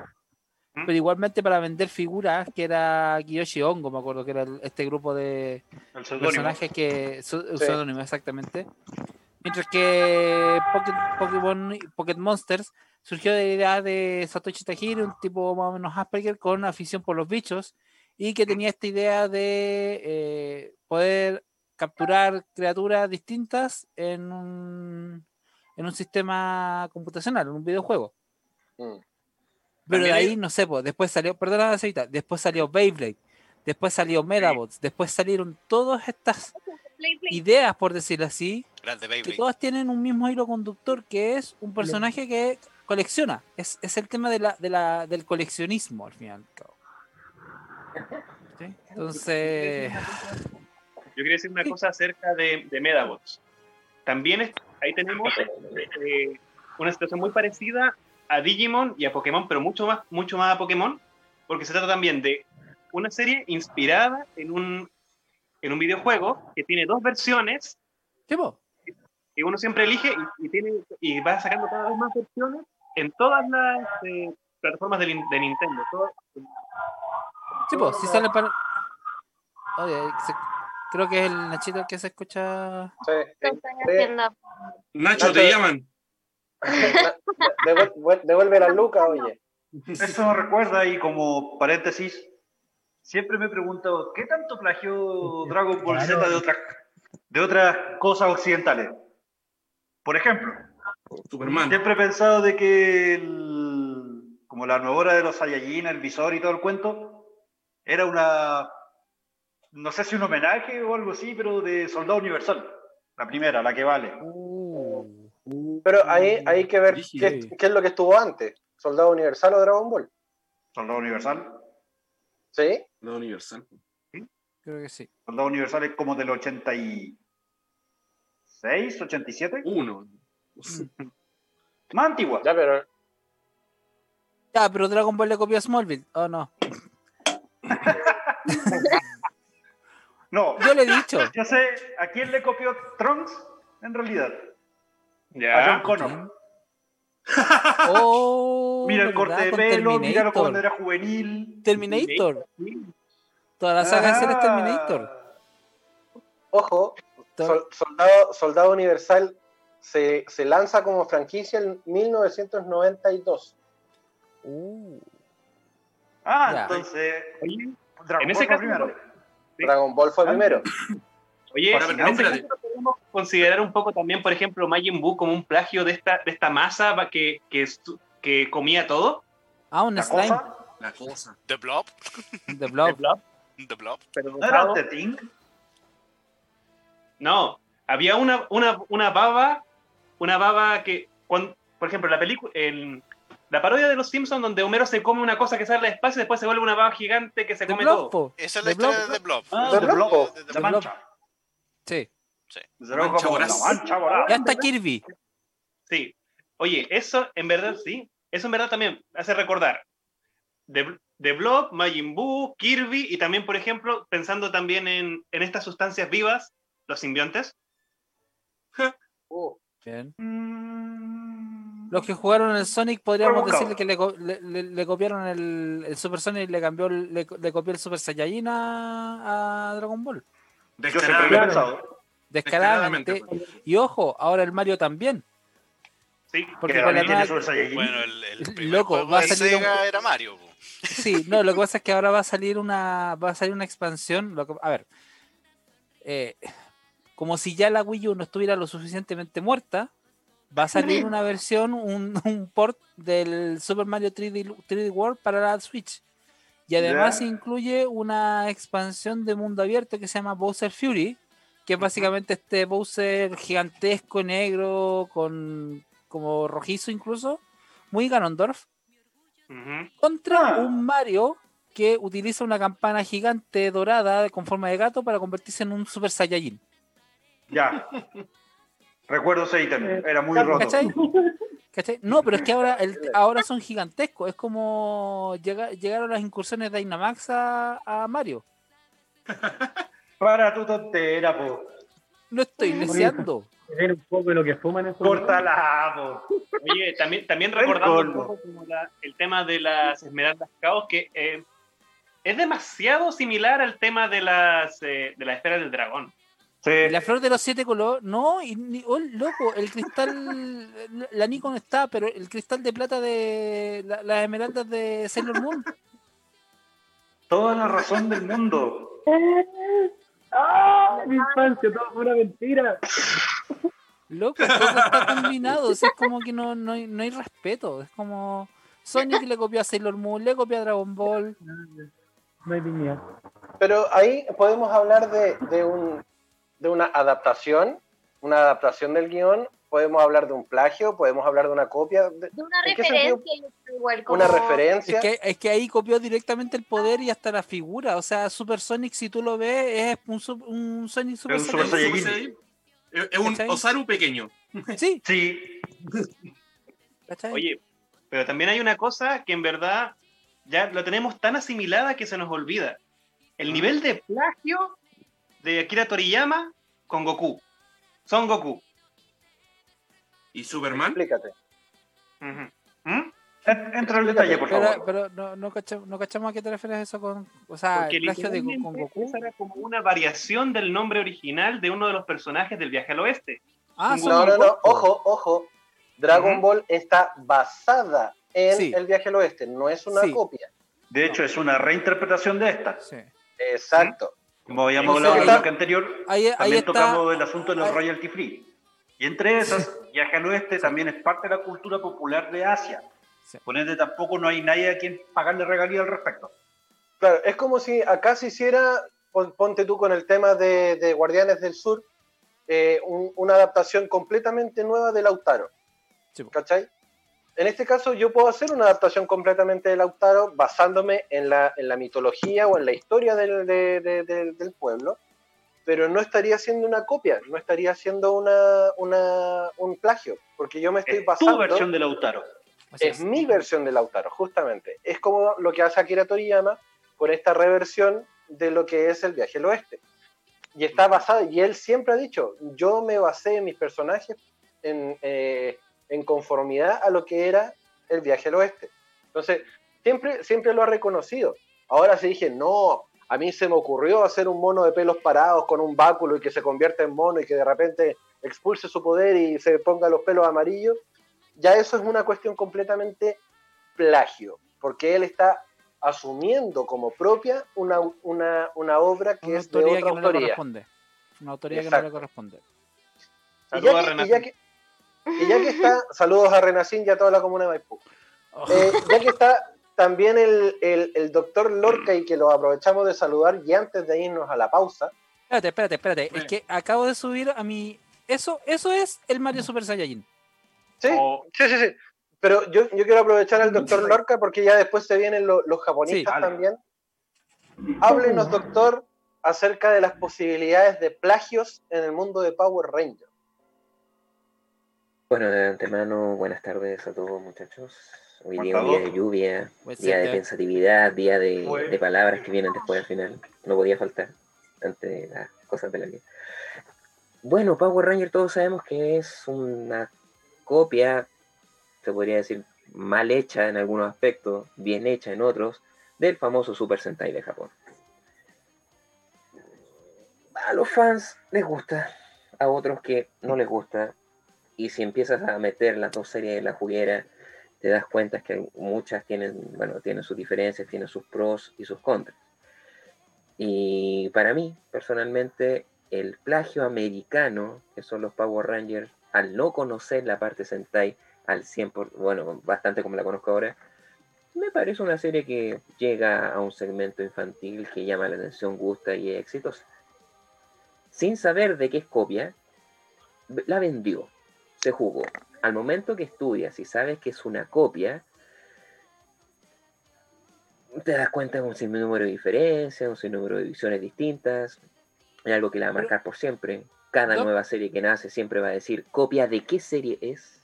pero igualmente para vender figuras, que era Kiyoshi Ongo, me acuerdo que era este grupo de personajes que. Pseudónimo, sí. exactamente. Mientras que Pokémon, Pocket Monsters surgió de la idea de Satoshi Tajiri, un tipo más o menos Asperger con afición por los bichos, y que tenía esta idea de eh, poder capturar criaturas distintas en un, en un sistema computacional, en un videojuego. Mm. Pero de ahí, no sé, pues, después salió, perdona la después salió Beyblade, después salió Medabots, después salieron todas estas ideas, por decirlo así, que todas tienen un mismo hilo conductor, que es un personaje que colecciona. Es, es el tema de la, de la, del coleccionismo, al final. ¿Sí? Entonces...
Yo quería decir una cosa acerca de, de Medabots. También es, ahí tenemos eh, una situación muy parecida a Digimon y a Pokémon, pero mucho más, mucho más a Pokémon, porque se trata también de una serie inspirada en un, en un videojuego que tiene dos versiones.
¿Qué vos?
Que uno siempre elige y, y, tiene, y va sacando cada vez más versiones en todas las eh, plataformas de, de Nintendo. Todo,
sí, pues, si sale para. Oye, se, creo que es el Nachito el que se escucha.
Sí.
Nacho, Nacho, te llaman.
Devuelve la Luca, oye.
Eso me recuerda y como paréntesis, siempre me pregunto, ¿qué tanto plagió Dragon Ball Z de otras, de otras cosas occidentales? Por ejemplo,
Superman.
siempre he pensado de que el, como la armadura de los Saiyajin, el visor y todo el cuento, era una, no sé si un homenaje o algo así, pero de Soldado Universal. La primera, la que vale.
Uh.
Pero ahí hay que ver qué, qué, es lo que estuvo antes, Soldado Universal o Dragon Ball.
Soldado Universal.
¿Sí?
Soldado Universal.
Creo que sí.
Soldado Universal es como del 86, 87.
Uno.
Más antigua.
Ya, pero
Ya, pero Dragon Ball le copió a Smallville. Oh, no.
No,
Yo le he dicho.
yo sé a quién le copió Trunks en realidad. A John. Connor.
Oh,
Mira el corte de pelo, míralo
Terminator.
cuando era juvenil.
Terminator. Toda la saga de series
Ah.
Terminator.
ojo, Sol- soldado, Soldado Universal se, se lanza como franquicia en 1992.
Uh,
Ah,
Ya.
entonces.
Oye,
Dragon
en
Ball
ese
fue
caso,
primero.
Sí.
Dragon Ball fue
Ah.
primero.
Oye, en
pero
ese podemos considerar un poco también, por ejemplo, Majin Buu como un plagio de esta, de esta masa que, que, comía todo.
ah, un
La
slime.
cosa,
La cosa.
The Blob.
The
de
Blob.
Blob,
The Blob.
pero
¿no era The Thing?
No, había una, una, una baba, una baba que, cuando, por ejemplo, la película, la parodia de Los Simpsons, donde Homero se come una cosa que sale del espacio y después se vuelve una baba gigante que se
The
come
Blob,
todo.
po.
Esa es la
The Blob.
historia de The Blob.
Ah,
The
The
Blob,
Blob,
po.
The
La
Blob.
mancha.
Sí.
Mancha
la mancha voraz.
Ya está Kirby.
Sí. Oye, eso en verdad sí. Eso en verdad también hace recordar. De, de Blob, Majin Buu, Kirby y también, por ejemplo, pensando también en, en estas sustancias vivas, los simbiontes.
Uh,
Bien.
Mm.
Los que jugaron el Sonic podríamos decirle que le, le- le- le copiaron el, el Super Sonic y le cambió el- le, le copió el Super Saiyajin a, a Dragon Ball.
Yo siempre lo he pensado.
Descaradamente.
Descaradamente.
Y ojo, ahora el Mario también.
Sí.
Porque
Saiyajin.
Bueno, el,
Loco, va a salir un-
era Mario. po.
Sí, no, lo que pasa es que ahora va a salir una, va a salir una expansión. lo que- a ver, eh, como si ya la Wii U no estuviera lo suficientemente muerta, va a salir una versión, un, un port del Super Mario 3D, 3D World para la Switch. Y además incluye una expansión de mundo abierto que se llama Bowser Fury, que es básicamente este Bowser gigantesco, negro, con como rojizo incluso, muy Ganondorf contra
Ah.
un Mario que utiliza una campana gigante dorada con forma de gato para convertirse en un Super Saiyajin.
Ya. Recuerdo ese ítem. Era muy roto.
¿Cachai? ¿Cachai? No, pero es que ahora, el- ahora son gigantescos. Es como llega- llegaron las incursiones de Dynamax a, a Mario.
Para tu tontera, po.
No estoy leseando.
Ver un poco de lo que fuman esos.
Córtala, po.
Oye, también, también
El
recordando un poco como la- el tema de las Esmeraldas Caos, que eh, es demasiado similar al tema de las, eh, de las esferas del dragón.
Sí.
La flor de los siete colores. No, y, ni- oh, loco, el cristal. la- La Nikon está, pero el cristal de plata de la- las esmeraldas de Sailor Moon.
Toda la razón del mundo.
¡Ah! Mi infancia, todo fue una mentira.
Loco, todo está combinado. o sea, es como que no, no, hay, no hay respeto. Es como Sonic le copió a Sailor Moon, le copió a Dragon Ball.
No hay dignidad.
Pero ahí podemos hablar de, de, un, de una adaptación, una adaptación del guion, podemos hablar de un plagio, podemos hablar de una copia, de,
De una
¿En qué
referencia, igual, como...
una referencia.
Es que, es que ahí copió directamente el poder y hasta la figura. O sea, Super Sonic, si tú lo ves, es un, Sonic Super
Es un Super
Saiyajin.
Saiyajin.
Es es un
¿Cachai?
Osaru pequeño.
Sí,
Sí.
¿cachai?
Oye, pero también hay una cosa que en verdad ya lo tenemos tan asimilada que se nos olvida. El nivel de plagio de Akira Toriyama con Goku. Son Goku.
¿Y Superman?
Explícate.
Ujú. ¿Mm?
En- Entra en detalle, por
pero,
favor.
pero no, no, cachamos, no cachamos a qué te refieres eso con. O sea,
Porque
el plagio de, con Goku.
esa era como una variación del nombre original de uno de los personajes del viaje al oeste.
Ah,
No, no, no,
Goku.
ojo, ojo. Dragon. Ball está basada en
Sí.
el viaje al oeste, no es una
Sí.
copia.
De hecho, es una reinterpretación de esta.
Sí.
Exacto.
Como habíamos hablado en el bloque anterior,
Ahí, ahí
también
está.
tocamos el asunto de los
ahí-
royalty free. Y entre esas, Viaje al Oeste también es parte de la cultura popular de Asia.
Sí.
Por ende, tampoco no hay nadie a quien pagarle regalía al respecto.
Claro, es como si acá se hiciera, pon- ponte tú con el tema de, de Guardianes del Sur, eh, un- una adaptación completamente nueva de Lautaro.
Sí.
¿Cachai? en este caso yo puedo hacer una adaptación completamente de Lautaro basándome en la, en la mitología o en la historia del, del pueblo, pero no estaría haciendo una copia, no estaría haciendo una, una, un plagio, porque yo me estoy basando...
Es tu versión de Lautaro.
Es, mi versión de Lautaro, justamente. Es como lo que hace Akira Toriyama con esta reversión de lo que es el viaje al oeste. Y está basado, y él siempre ha dicho, yo me basé en mis personajes en, eh, en conformidad a lo que era el viaje al oeste. Entonces, siempre, siempre lo ha reconocido. Ahora se dije, no, a mí se me ocurrió hacer un mono de pelos parados con un báculo y que se convierta en mono y que de repente expulse su poder y se ponga los pelos amarillos, ya eso es una cuestión completamente plagio, porque él está asumiendo como propia una, obra que es de otra que autoría. corresponde.
Una autoría que no le corresponde.
Y ya, que, y ya, que, está, saludos a Renacín y a toda la comuna de Maipú. Oh. Eh, ya que está también el, el, doctor Lorca y que lo aprovechamos de saludar y antes de irnos a la pausa.
Espérate, espérate, espérate. Es que acabo de subir a mi... Eso, eso es el Mario Super Saiyajin.
Sí, sí, sí, sí. Pero yo, yo quiero aprovechar al doctor Lorca porque ya después se vienen los japonistas también. Háblenos, doctor, acerca de las posibilidades de plagios en el mundo de Power Rangers.
Bueno, de antemano, buenas tardes a todos muchachos. Hoy día un día de lluvia, día de pensatividad, día de, palabras que vienen después al final. No podía faltar ante las cosas de la vida. Bueno, Power Ranger todos sabemos que es una copia, se podría decir, mal hecha en algunos aspectos, bien hecha en otros, del famoso Super Sentai de Japón. A los fans les gusta, a otros que no les gusta, y si empiezas a meter las dos series en la juguera, te das cuenta que muchas tienen, bueno, tienen sus diferencias, tienen sus pros y sus contras. Y para mí, personalmente, el plagio americano, que son los Power Rangers, al no conocer la parte Sentai al 100%, bueno, bastante como la conozco ahora, me parece una serie que llega a un segmento infantil que llama la atención, gusta y es exitosa. Sin saber de qué es copia, la vendió, se jugó al momento que estudias y sabes que es una copia, te das cuenta de un sinnúmero de diferencias, un sinnúmero de visiones distintas, hay algo que la va a marcar por siempre. Cada nueva serie que nace siempre va a decir copia de qué serie es.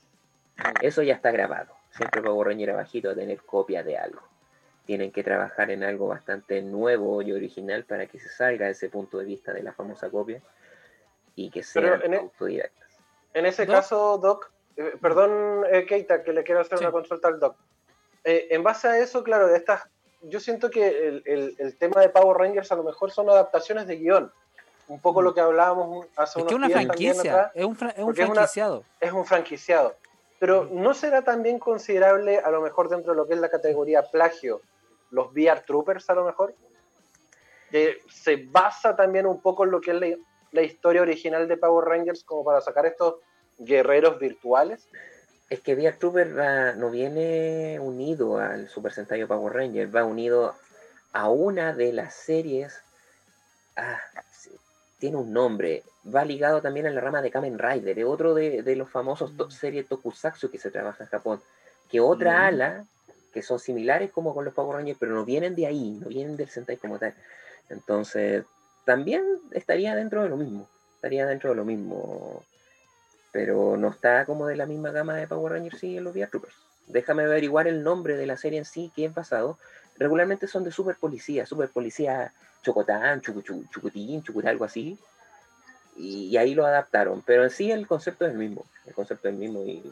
Eso ya está grabado. Siempre Power Ranger abajito a tener copia de algo. Tienen que trabajar en algo bastante nuevo y original para que se salga de ese punto de vista de la famosa copia y que sean en e- autodidactas.
En ese caso, Doc, eh, perdón, eh, Keita, que le quiero hacer una consulta al doc. Eh, en base a eso, claro, de estas, yo siento que el, el, tema de Power Rangers a lo mejor son adaptaciones de guion. Un poco mm. lo que hablábamos hace
es
unos
que una franquicia, es un, es un franquiciado.
Es, un franquiciado. Pero. ¿no será también considerable, a lo mejor dentro de lo que es la categoría plagio, los VR Troopers a lo mejor? Que se basa también un poco en lo que es la, la historia original de Power Rangers como para sacar estos guerreros virtuales.
Es que VR Trooper no viene unido al Super Sentai Power Ranger, va unido a una de las series. Ah, tiene un nombre. Va ligado también a la rama de Kamen Rider, es otro de, los famosos series Tokusatsu que se trabaja en Japón. Que otra ala, que son similares como con los Power Rangers, pero no vienen de ahí, no vienen del Sentai como tal. Entonces, también estaría dentro de lo mismo. Estaría dentro de lo mismo pero no está como de la misma gama de Power Rangers y los VR Troopers. Déjame averiguar el nombre de la serie en sí, que es basado. Regularmente son de super policía, super policía chocotán, chucutín, chucut, algo así. Y, ahí lo adaptaron, pero en sí el concepto es el mismo. El concepto es el mismo. Y,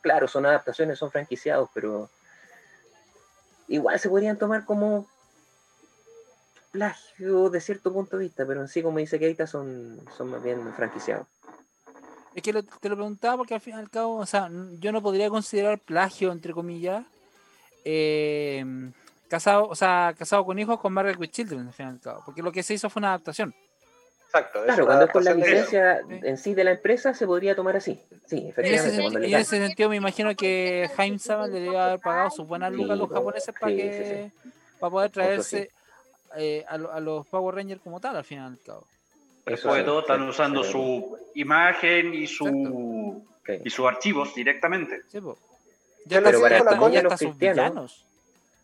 claro, son adaptaciones, son franquiciados, pero igual se podrían tomar como plagio de cierto punto de vista, pero en sí, como dice Keita, son, son más bien franquiciados.
Es que te lo preguntaba porque al fin y al cabo, o sea, yo no podría considerar plagio, entre comillas, eh, casado, o sea, casado con hijos con Margaret with Children, al fin y al cabo, porque lo que se hizo fue una adaptación.
Exacto.
Claro, cuando es con la licencia en sí de la empresa se podría tomar así. Sí, efectivamente.
En ese, sentido me imagino que Jaime Saban le debe haber pagado sus buenas lucas a los japoneses para que para poder traerse eh, a, a, los Power Rangers como tal, al fin y al cabo.
Después de todo, están usando su imagen y su y sus archivos directamente.
pero para el común de los cristianos,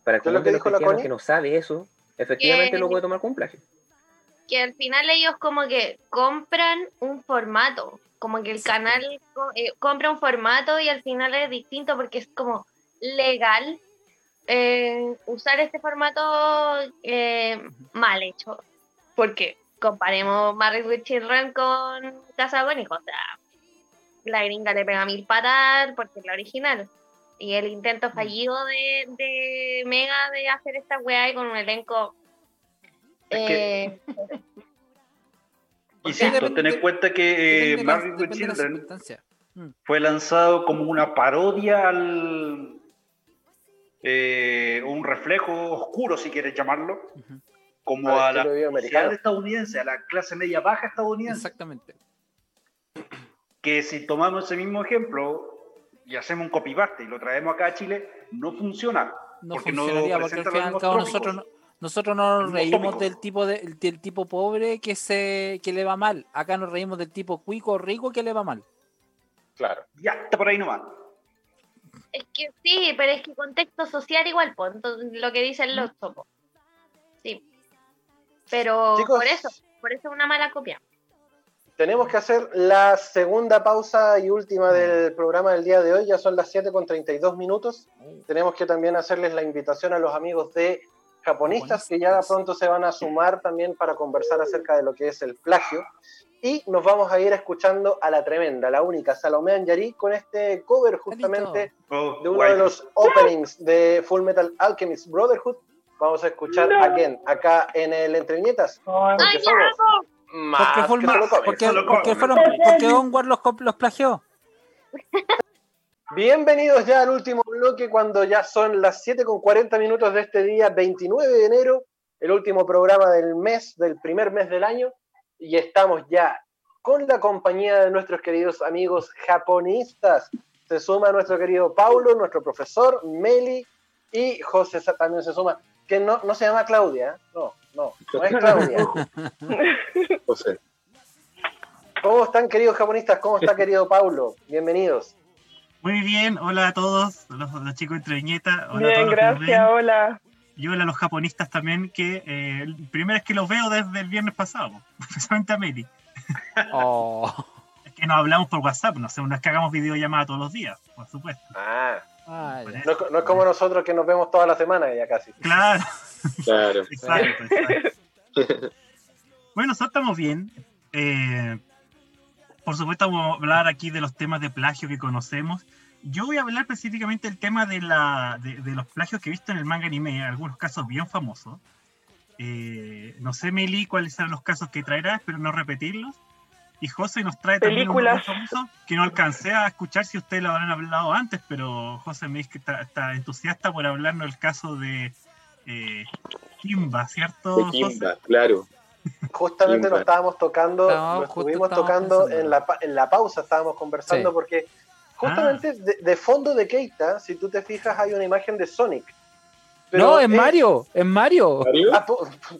para el común de los cristianos que no sabe eso, efectivamente lo puede tomar como un plagio.
Que al final ellos como que compran un formato, como que el canal eh, compra un formato y al final es distinto porque es como legal eh, usar este formato eh, mal hecho. Porque comparemos Married with Children con Casa Bonnie, o sea, la gringa le pega mil patas porque es la original. Y el intento mm. fallido de, de Mega de hacer esta weá y con un elenco.
Eh, y si ten en cuenta que eh, Married with Children mm. fue lanzado como una parodia al. Eh, un reflejo oscuro, si quieres llamarlo, como a la sociedad estadounidense, a la clase media baja estadounidense.
Exactamente.
Que si tomamos ese mismo ejemplo y hacemos un copy-paste y lo traemos acá a Chile, no funciona.
No porque funcionaría, porque al fin y al cabo nosotros no, nosotros no nos reímos del tipo de, del tipo pobre que se que le va mal. Acá nos reímos del tipo cuico rico que le va mal.
Claro. Ya, está por ahí nomás.
Es que sí, pero es que contexto social igual, pues, lo que dicen los topos. Sí. Pero por eso, por eso es una mala copia.
Tenemos que hacer la segunda pausa y última del programa del día de hoy. Ya son las 7 con 32 minutos. Tenemos que también hacerles la invitación a los amigos de japonistas que ya pronto se van a sumar también para conversar acerca de lo que es el plagio. Y nos vamos a ir escuchando a la tremenda, la única Salomé Anjari con este cover justamente oh, de uno de los openings de Full Metal Alchemist Brotherhood. Vamos a escuchar a Ken acá en el Entre Viñetas. Porque
porque, fueron, porque Onward los, los plagió.
Bienvenidos ya al último bloque cuando ya son las 7 con 40 minutos de este día 29 de enero, el último programa del mes, del primer mes del año, y estamos ya con la compañía de nuestros queridos amigos japonistas. Se suma nuestro querido Paulo, nuestro profesor, Meli y José también se suma, que no, no se llama Claudia, ¿eh? no, no, no es Claudia. José. ¿Cómo están, queridos japonistas? ¿Cómo está, querido Paulo? Bienvenidos.
Muy bien, hola a todos, los, chicos entre viñeta.
Hola bien, gracias, hola.
Y hola a los japonistas también, que eh, primera vez que los veo desde el viernes pasado, precisamente a Meli. Oh. es que nos hablamos por WhatsApp, no sé, no es que hagamos videollamada todos los días, por supuesto.
Ah. ah no, es como nosotros que nos vemos toda la semana ya casi.
Claro.
Claro.
exacto, exacto. bueno, nosotros estamos bien. Eh, por supuesto, vamos a hablar aquí de los temas de plagio que conocemos. Yo voy a hablar específicamente del tema de, la, de, los plagios que he visto en el manga anime, algunos casos bien famosos. Eh, no sé, Meli, cuáles serán los casos que traerás, pero no repetirlos. Y José nos trae también un famoso que no alcancé a escuchar si ustedes lo habrán hablado antes, pero José me dice que está, entusiasta por hablarnos del caso de eh, Kimba, ¿cierto?
Kimba, claro. Justamente lo estábamos tocando, lo estuvimos tocando en la, en la pausa, estábamos conversando porque justamente ah. de, fondo de Keita, si tú te fijas, hay una imagen de Sonic.
no, es Mario, es Mario.
Ah,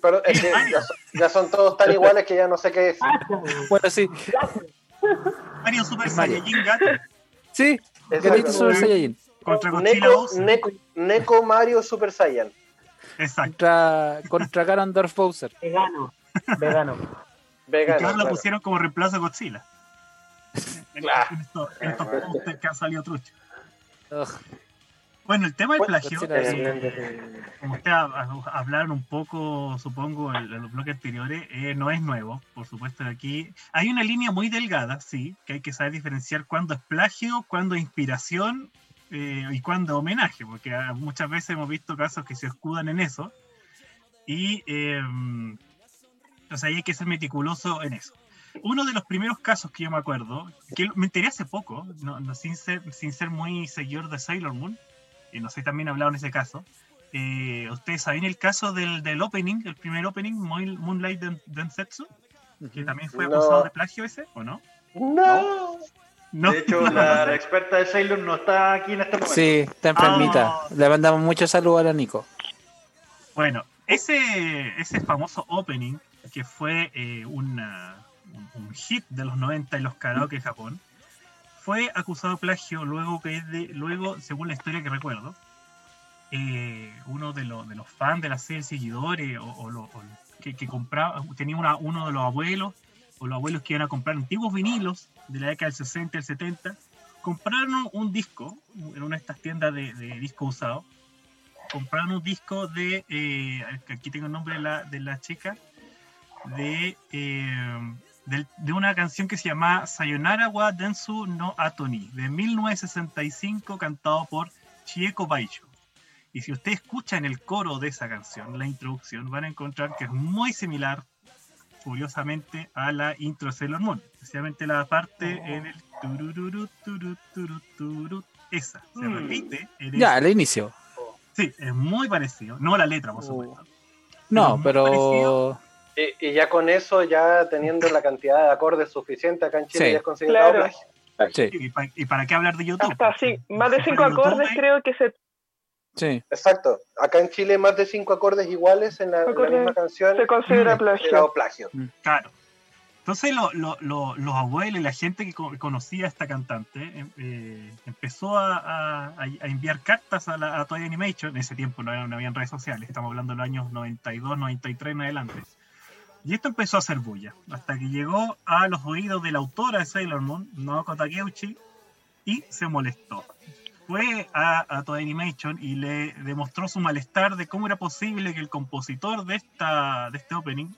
pero ya, son, todos tan iguales que ya no sé qué es.
bueno, sí.
Mario Super Saiyajin Gato.
Sí, Gatito Super Saiyajin.
Contra Neko, Neko, Neko, Mario Super Saiyan.
Exacto.
Contra, contra Ganondorf Bowser.
Vegano. Vegano.
Vegano. lo pusieron como reemplazo a Godzilla. Claro. En, estos, que ha salido trucho. Bueno, el tema del plagio, eh, como ustedes hablaron un poco, supongo, en, los bloques anteriores, eh, no es nuevo, por supuesto, aquí hay una línea muy delgada, sí, que hay que saber diferenciar cuándo es plagio, cuándo es inspiración eh, y cuándo es homenaje, porque ah, muchas veces hemos visto casos que se escudan en eso, y em, o sea, hay que ser meticuloso en eso. Uno de los primeros casos que yo me acuerdo, que me enteré hace poco, no, sin, ser, sin ser muy seguidor de Sailor Moon, y no sé, también he hablado en ese caso. Eh, ¿Ustedes saben el caso del, del, opening, el primer opening, Moonlight Densetsu? Que también fue acusado de plagio ese, ¿o no?
No.
no. De hecho, la, experta de Sailor no está aquí en este momento.
Sí, está enfermita. Ah. Le mandamos muchos saludos a la Nico.
Bueno, ese, ese famoso opening que fue eh, un, hit de los 90 en los karaoke en Japón, fue acusado de plagio luego que de, luego, según la historia que recuerdo, eh, uno de, los, de los fans de la serie seguidores o, que, que, compraba, tenía una, uno de los abuelos o los abuelos que iban a comprar antiguos vinilos de la década del 60 y el 70, compraron un disco en una de estas tiendas de, de disco usado, compraron un disco de, eh, aquí tengo el nombre de la, de la chica, de, eh, de, una canción que se llama Sayonara wa Densu no Atoni, de 1965, cantado por Chieko Baicho. Y si usted escucha en el coro de esa canción, la introducción, van a encontrar que es muy similar, curiosamente, a la intro de Sailor Moon, especialmente la parte en el turururu, turururu, esa. Se mm. repite.
ya, el inicio.
Sí, es muy parecido. No la letra, por supuesto.
No, pero.
Y, ya con eso, ya teniendo la cantidad de acordes suficiente acá en Chile, ya es considerado plagio.
Sí. ¿Y, para, qué hablar de YouTube?
Hasta sí, más de cinco acordes creo que se.
Sí.
Exacto. Acá en Chile, más de cinco acordes iguales en la, misma canción.
Se considera plagio.
plagio.
Mm, claro. Entonces los abuelos y la gente que conocía a esta cantante em, eh, empezó a, enviar cartas a, la, a Toy Animation. En ese tiempo no, no habían redes sociales, estamos hablando de los años 92, 93 en adelante y esto empezó a hacer bulla, hasta que llegó a los oídos de la autora de Sailor Moon, Naoko Takeuchi, y se molestó. Fue a, a Toei Animation y le demostró su malestar de cómo era posible que el compositor de, esta, de este opening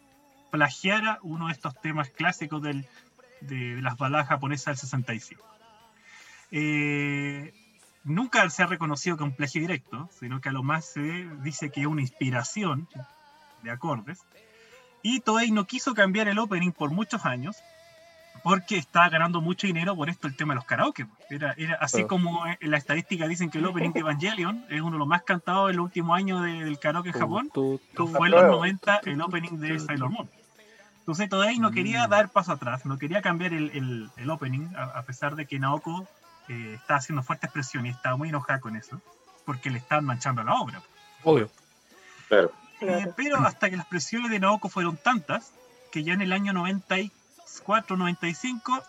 plagiara uno de estos temas clásicos del, de, las baladas japonesas del 65. Eh, nunca se ha reconocido que un plagio directo, sino que a lo más se dice que es una inspiración de acordes y Toei no quiso cambiar el opening por muchos años porque estaba ganando mucho dinero por esto el tema de los karaoke. Era, era así como en la estadística dicen que el opening de Evangelion es uno de los más cantados en los últimos años del karaoke en Japón. fue en los 90 el opening de Sailor Moon. Entonces Toei no quería mm. dar paso atrás, no quería cambiar el, el, opening, a, pesar de que Naoko eh, estaba haciendo fuertes presiones y estaba muy enojada con eso, porque le estaban manchando la obra.
Obvio.
Claro.
Eh, pero hasta que las presiones de Naoko fueron tantas que ya en el año 94-95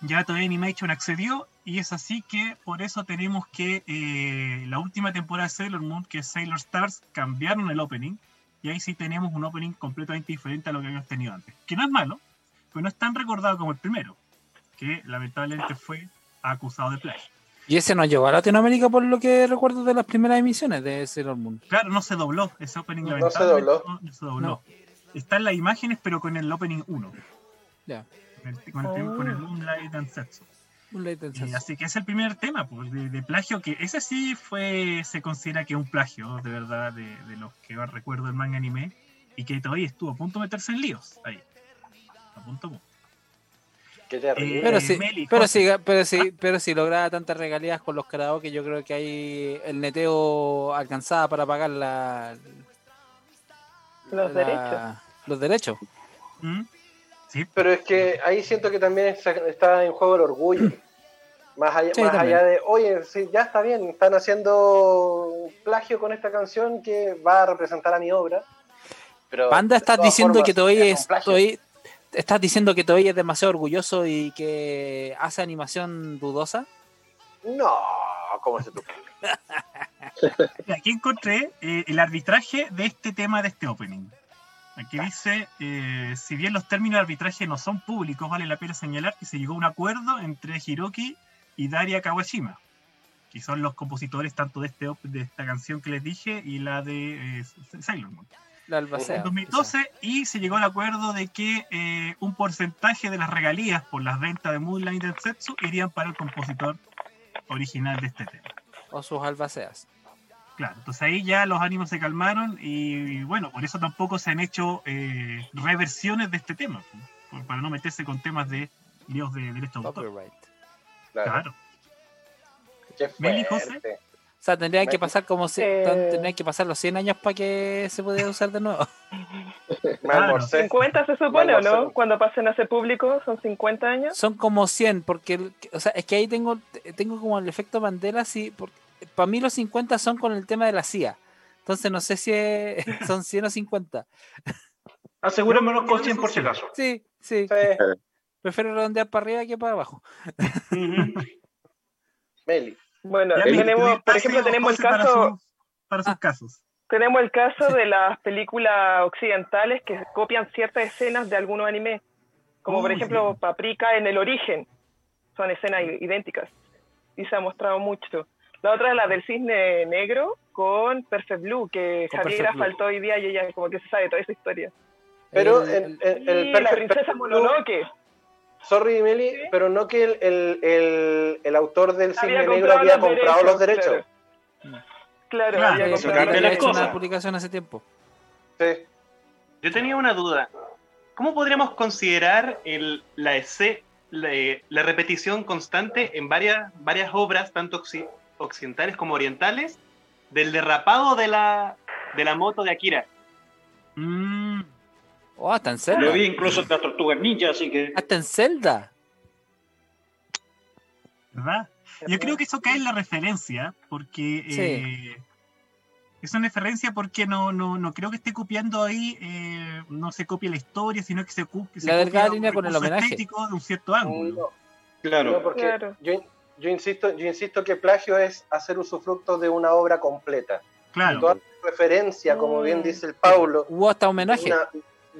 ya Toei Animation accedió y es así que por eso tenemos que eh, la última temporada de Sailor Moon, que es Sailor Stars, cambiaron el opening y ahí sí tenemos un opening completamente diferente a lo que habíamos tenido antes. Que no es malo, pero no es tan recordado como el primero, que lamentablemente fue acusado de plagio.
Y ese no llegó a Latinoamérica por lo que recuerdo de las primeras emisiones de Sailor Moon.
Claro, no se dobló. Ese opening
no, se dobló.
No, se dobló. Están las imágenes, pero con el opening 1.
Ya.
Con el, con el, Moonlight and Setsu. Moonlight and así que es el primer tema pues, de, plagio, que ese sí fue se considera que es un plagio, de verdad, de, de los que recuerdo el manga anime, y que todavía estuvo a punto de meterse en líos ahí. A punto, a punto.
Eh,
pero sí, pero sí, pero sí, pero sí lograba tantas regalías con los karaoke, yo creo que ahí el neteo alcanzaba para pagar la,
los derechos.
Los derechos.
¿Mm? Sí.
Pero es que ahí siento que también está en juego el orgullo. Más allá, más allá de, oye, sí, ya está bien, están haciendo plagio con esta canción que va a representar a mi obra. Pero
Panda, estás diciendo que todavía es, ¿Estás diciendo que todavía es demasiado orgulloso y que hace animación dudosa?
No, ¿cómo se te
Aquí encontré eh, el arbitraje de este tema de este opening. Aquí dice, eh, si bien los términos de arbitraje no son públicos, vale la pena señalar que se llegó a un acuerdo entre Hiroki y Daria Kawashima, que son los compositores tanto de, este, de esta canción que les dije y la de eh, Sailor Moon en 2012 y se llegó al acuerdo de que eh, un porcentaje de las regalías por las ventas de Moonlight y Setsu irían para el compositor original de este tema.
O sus albaceas.
Claro, entonces ahí ya los ánimos se calmaron y, bueno, por eso tampoco se han hecho eh, reversiones de este tema, para no meterse con temas de líos de derecho de autor. Claro.
Meli
José.
O sea, tendrían que pasar como si, tendrían que pasar los 100 años para que se pudiera usar de nuevo.
Claro. 50 se supone, ¿o no? Cuando pasen a ser público, son 50 años.
Son como 100, porque, o sea, es que ahí tengo, tengo como el efecto Mandela, sí, porque para mí los 50 son con el tema de la CIA. Entonces no sé si son 100 o 50.
Asegurémonos con 100 por si acaso.
Sí, sí. Prefiero redondear para arriba que para abajo.
Meli.
Bueno, tenemos, por ejemplo, tenemos el caso.
Para, sus casos.
Tenemos el caso de las películas occidentales que copian ciertas escenas de algunos animes. Como por ejemplo Paprika en el origen. Son escenas idénticas. Y se ha mostrado mucho. La otra es la del cisne negro con Perfect Blue, que Javier faltó hoy día y ella como que se sabe toda esa historia.
Pero el, el,
la princesa Mononoke.
Sorry, Meli, pero no que el, el, autor del cisne negro había comprado los derechos.
Claro, claro, había
hecho una publicación hace tiempo.
Sí.
Yo tenía una duda. ¿Cómo podríamos considerar el, la, la, repetición constante en varias, varias obras, tanto occidentales como orientales, del derrapado de la, de la moto de Akira?
Mm. Oh, hasta en Zelda.
Lo vi incluso en las tortugas ninja, así que.
Hasta en Zelda.
¿Verdad? Yo creo que eso cae en la referencia, porque. Eh, es una referencia porque no, no, no creo que esté copiando ahí, eh, no se copie la historia, sino que se, copie
la delgada línea con el homenaje
de un cierto ángulo.
Claro, porque Yo, yo, insisto, yo insisto que plagio es hacer usufructo de una obra completa.
Claro.
toda referencia, como bien dice el Paulo.
Hubo hasta homenaje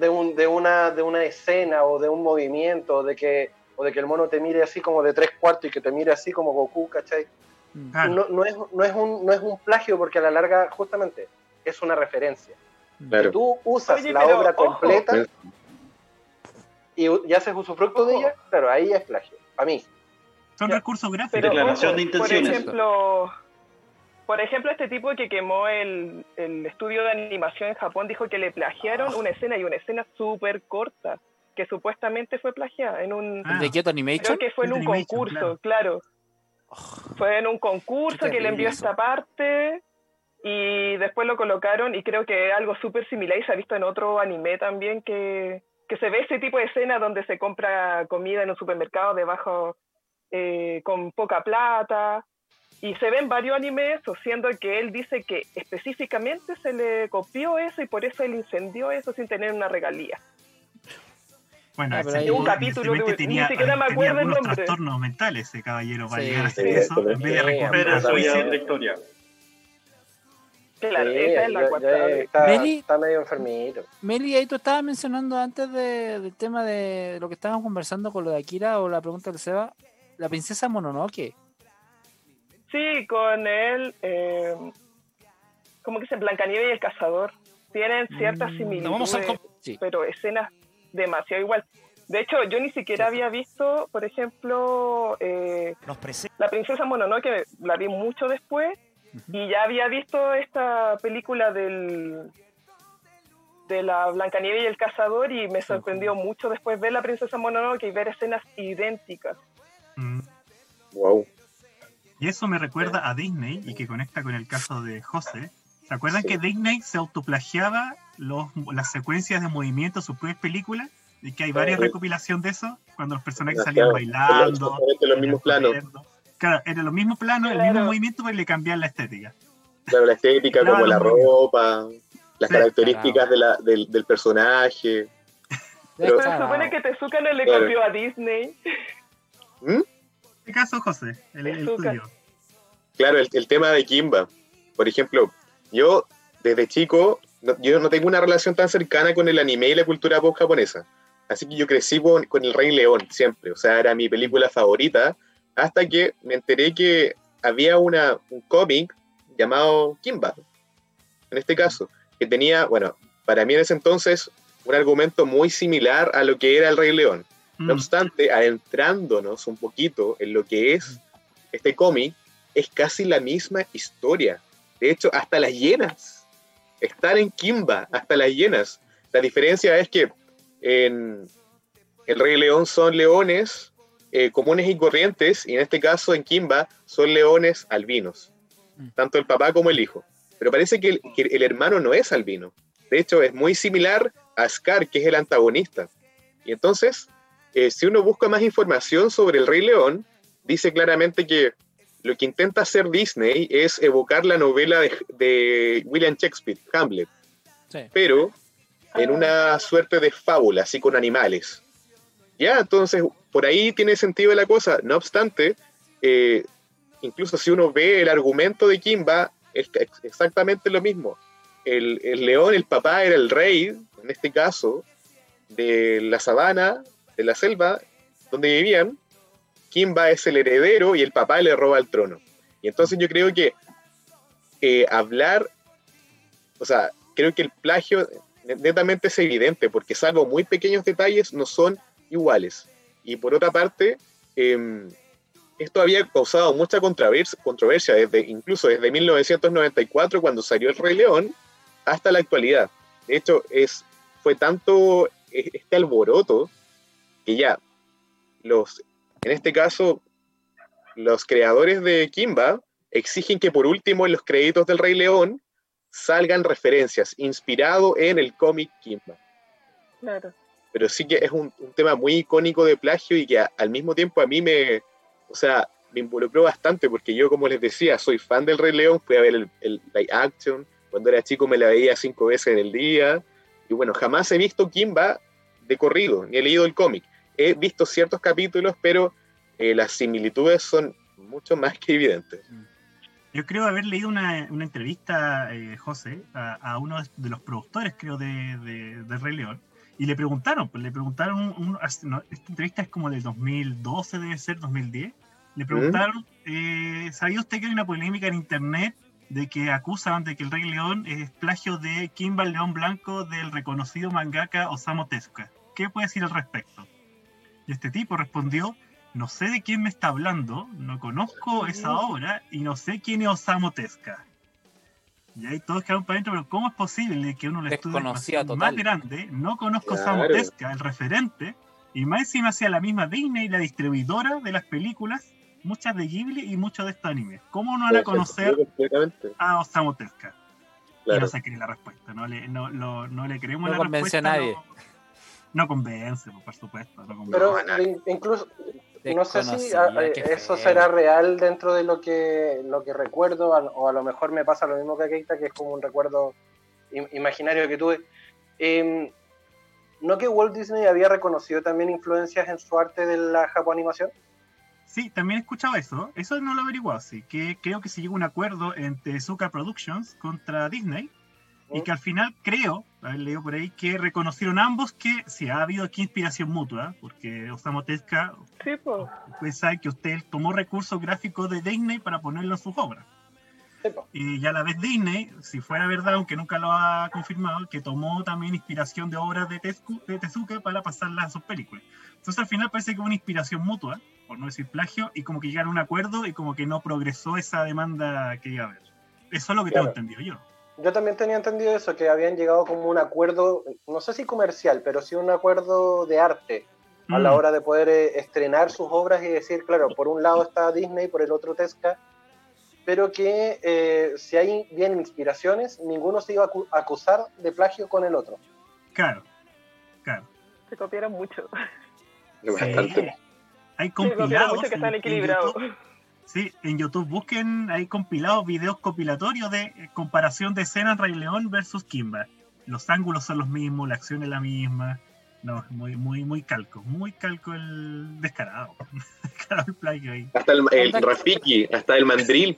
de, un, de, una, de una escena o de un movimiento, o de, que, o de que el mono te mire así como de tres cuartos y que te mire así como Goku, ¿cachai? Mm. No, no, es, no, es un, no es un plagio porque a la larga justamente es una referencia. Si tú usas la obra completa y, y, haces usufructo de ella, claro, ahí es plagio, a mí.
Son recursos gráficos.
Declaración de intenciones.
Por ejemplo, por ejemplo, este tipo que quemó el, estudio de animación en Japón dijo que le plagiaron una escena y una escena súper corta, que supuestamente fue plagiada en un...
¿De Kyoto Animation?
Creo que fue en un concurso, claro. Oh. Fue en un concurso que le envió esta parte y después lo colocaron y creo que es algo súper similar y se ha visto en otro anime también que, que se ve ese tipo de escena donde se compra comida en un supermercado debajo eh, con poca plata y se ven varios animes, siendo que él dice que específicamente se le copió eso y por eso él incendió eso sin tener una regalía.
Bueno, ah,
un capítulo de,
tenía, ni siquiera me acuerdo el nombre. trastornos mentales ese caballero para llegar a hacer eso, en vez de recuperar
su historia.
Claro, esa es la cuarta.
Está, Meli, está, medio enfermito.
Meli, ahí tú estabas mencionando antes de, del tema de lo que estábamos conversando con lo de Akira o la pregunta del Seba, la princesa Mononoke.
Sí, con él, eh, como que se Blancanieves y el cazador. Tienen ciertas mm, similitudes, pero escenas demasiado igual. De hecho, yo ni siquiera había visto, por ejemplo, eh, La Princesa Mononoke, la vi mucho después, y ya había visto esta película del de la Blancanieves y el cazador y me sorprendió mucho después ver La Princesa Mononoke y ver escenas idénticas.
Wow.
Y eso me recuerda a Disney y que conecta con el caso de José. ¿Se acuerdan que Disney se autoplagiaba los, las secuencias de movimiento de sus propias películas? Y que hay varias recopilaciones de eso, cuando los personajes salían bailando.
En los mismos planos.
Claro, en los mismos planos, el mismo movimiento, pero le cambian la estética.
Claro, la estética, como la ropa, las características de la, del, del, personaje.
Pero, se supone que Tezuka no le copió a Disney.
¿Mm? ¿Qué caso, José? El, tuyo.
Claro, el, tema de Kimba. Por ejemplo, yo desde chico, yo no tengo una relación tan cercana con el anime y la cultura pop japonesa. Así que yo crecí con, el Rey León siempre. O sea, era mi película favorita. Hasta que me enteré que había una, un cómic llamado Kimba. En este caso, que tenía, bueno, para mí en ese entonces, un argumento muy similar a lo que era el Rey León. No mm. obstante, adentrándonos un poquito en lo que es este cómic, es casi la misma historia. De hecho, hasta las hienas están en Kimba, hasta las hienas. La diferencia es que en El Rey León son leones eh, comunes y corrientes, y en este caso en Kimba son leones albinos, mm. tanto el papá como el hijo. Pero parece que el hermano no es albino. De hecho, es muy similar a Scar, que es el antagonista. Y entonces, eh, si uno busca más información sobre el Rey León, dice claramente que lo que intenta hacer Disney es evocar la novela de, William Shakespeare, Hamlet, pero en una suerte de fábula, así con animales.
Ya, entonces, por ahí tiene sentido la cosa. No obstante, eh, incluso si uno ve el argumento de Kimba, es exactamente lo mismo. El, el, león, el papá, era el rey, en este caso, de la sabana, de la selva, donde vivían. Kimba es el heredero y el papá le roba el trono. Y entonces yo creo que eh, hablar, o sea, creo que el plagio netamente es evidente, porque salvo muy pequeños detalles, no son iguales. Y por otra parte, em, esto había causado mucha controversia, desde, incluso desde 1994, cuando salió El Rey León, hasta la actualidad. De hecho, es, fue tanto e, este alboroto que ya los, en este caso, los creadores de Kimba exigen que por último en los créditos del Rey León salgan referencias inspirado en el cómic Kimba.
Claro.
Pero sí que es un, tema muy icónico de plagio y que al mismo tiempo a mí me, o sea, me involucró bastante porque yo, como les decía, soy fan del Rey León, fui a ver el, el live action, cuando era chico me la veía cinco veces en el día, y bueno, jamás he visto Kimba de corrido, ni he leído el cómic. He visto ciertos capítulos, pero eh, las similitudes son mucho más que evidentes.
Yo creo haber leído una, una entrevista, eh, José, a, uno de los productores, creo, de, de, Rey León, y le preguntaron, pues le preguntaron, esta entrevista es como del 2012, debe ser 2010, le preguntaron, eh, ¿sabía usted que hay una polémica en internet de que acusan de que el Rey León es plagio de Kimba León Blanco del reconocido mangaka Osamu Tezuka? ¿Qué puede decir al respecto? Y este tipo respondió, no sé de quién me está hablando, no conozco esa obra y no sé quién es Osamu Tezuka. Y ahí todos quedaron para adentro, pero ¿cómo es posible que uno le estudie más, grande, no conozco Osamu Tezuka, el referente, y más encima sea la misma Disney, la distribuidora de las películas, muchas de Ghibli y muchos de estos animes? ¿Cómo no van a conocer a Osamu Tezuka? Y no se cree la respuesta, no le, no, no le creemos
no
la respuesta.
A nadie.
No, convence, por supuesto.
pero incluso no sé si ah, eh, eso será real dentro de lo que, lo que recuerdo, o a lo mejor me pasa lo mismo que a Keita, que es como un recuerdo imaginario que tuve. Em, ¿No que Walt Disney había reconocido también influencias en su arte de la animación?
Sí, también he escuchado eso. Eso no lo he averiguado, sí. Que creo que se llegó a un acuerdo entre Zuka Productions contra Disney y que al final creo, haber leído por ahí, que reconocieron ambos que sí ha habido aquí inspiración mutua, porque Osamu Tezuka,
sí,
pues sabe que usted tomó recursos gráficos de Disney para ponerlo en sus obras. y ya la vez Disney, si fuera verdad, aunque nunca lo ha confirmado, que tomó también inspiración de obras de, de Tezuka para pasarlas a sus películas. Entonces al final parece que hubo una inspiración mutua, por no decir plagio, y como que llegaron a un acuerdo y como que no progresó esa demanda que iba a haber. Eso es lo que tengo entendido yo
yo también tenía entendido eso, que habían llegado como un acuerdo, no sé si comercial, pero sí un acuerdo de arte a la mm. hora de poder eh, estrenar sus obras y decir, claro, por un lado está Disney, por el otro Tesca, pero que eh, si hay bien inspiraciones, ninguno se iba a acusar de plagio con el otro.
Claro, claro.
Se copiaron mucho.
Hay compilados.
mucho que están equilibrados.
Sí, en YouTube busquen, hay compilados videos compilatorios de eh, comparación de escenas Rey León versus Kimba. Los ángulos son los mismos, la acción es la misma. No, muy, muy, muy calco, muy calco el descarado. descarado
el Hasta el, el Rafiki, hasta el mandril.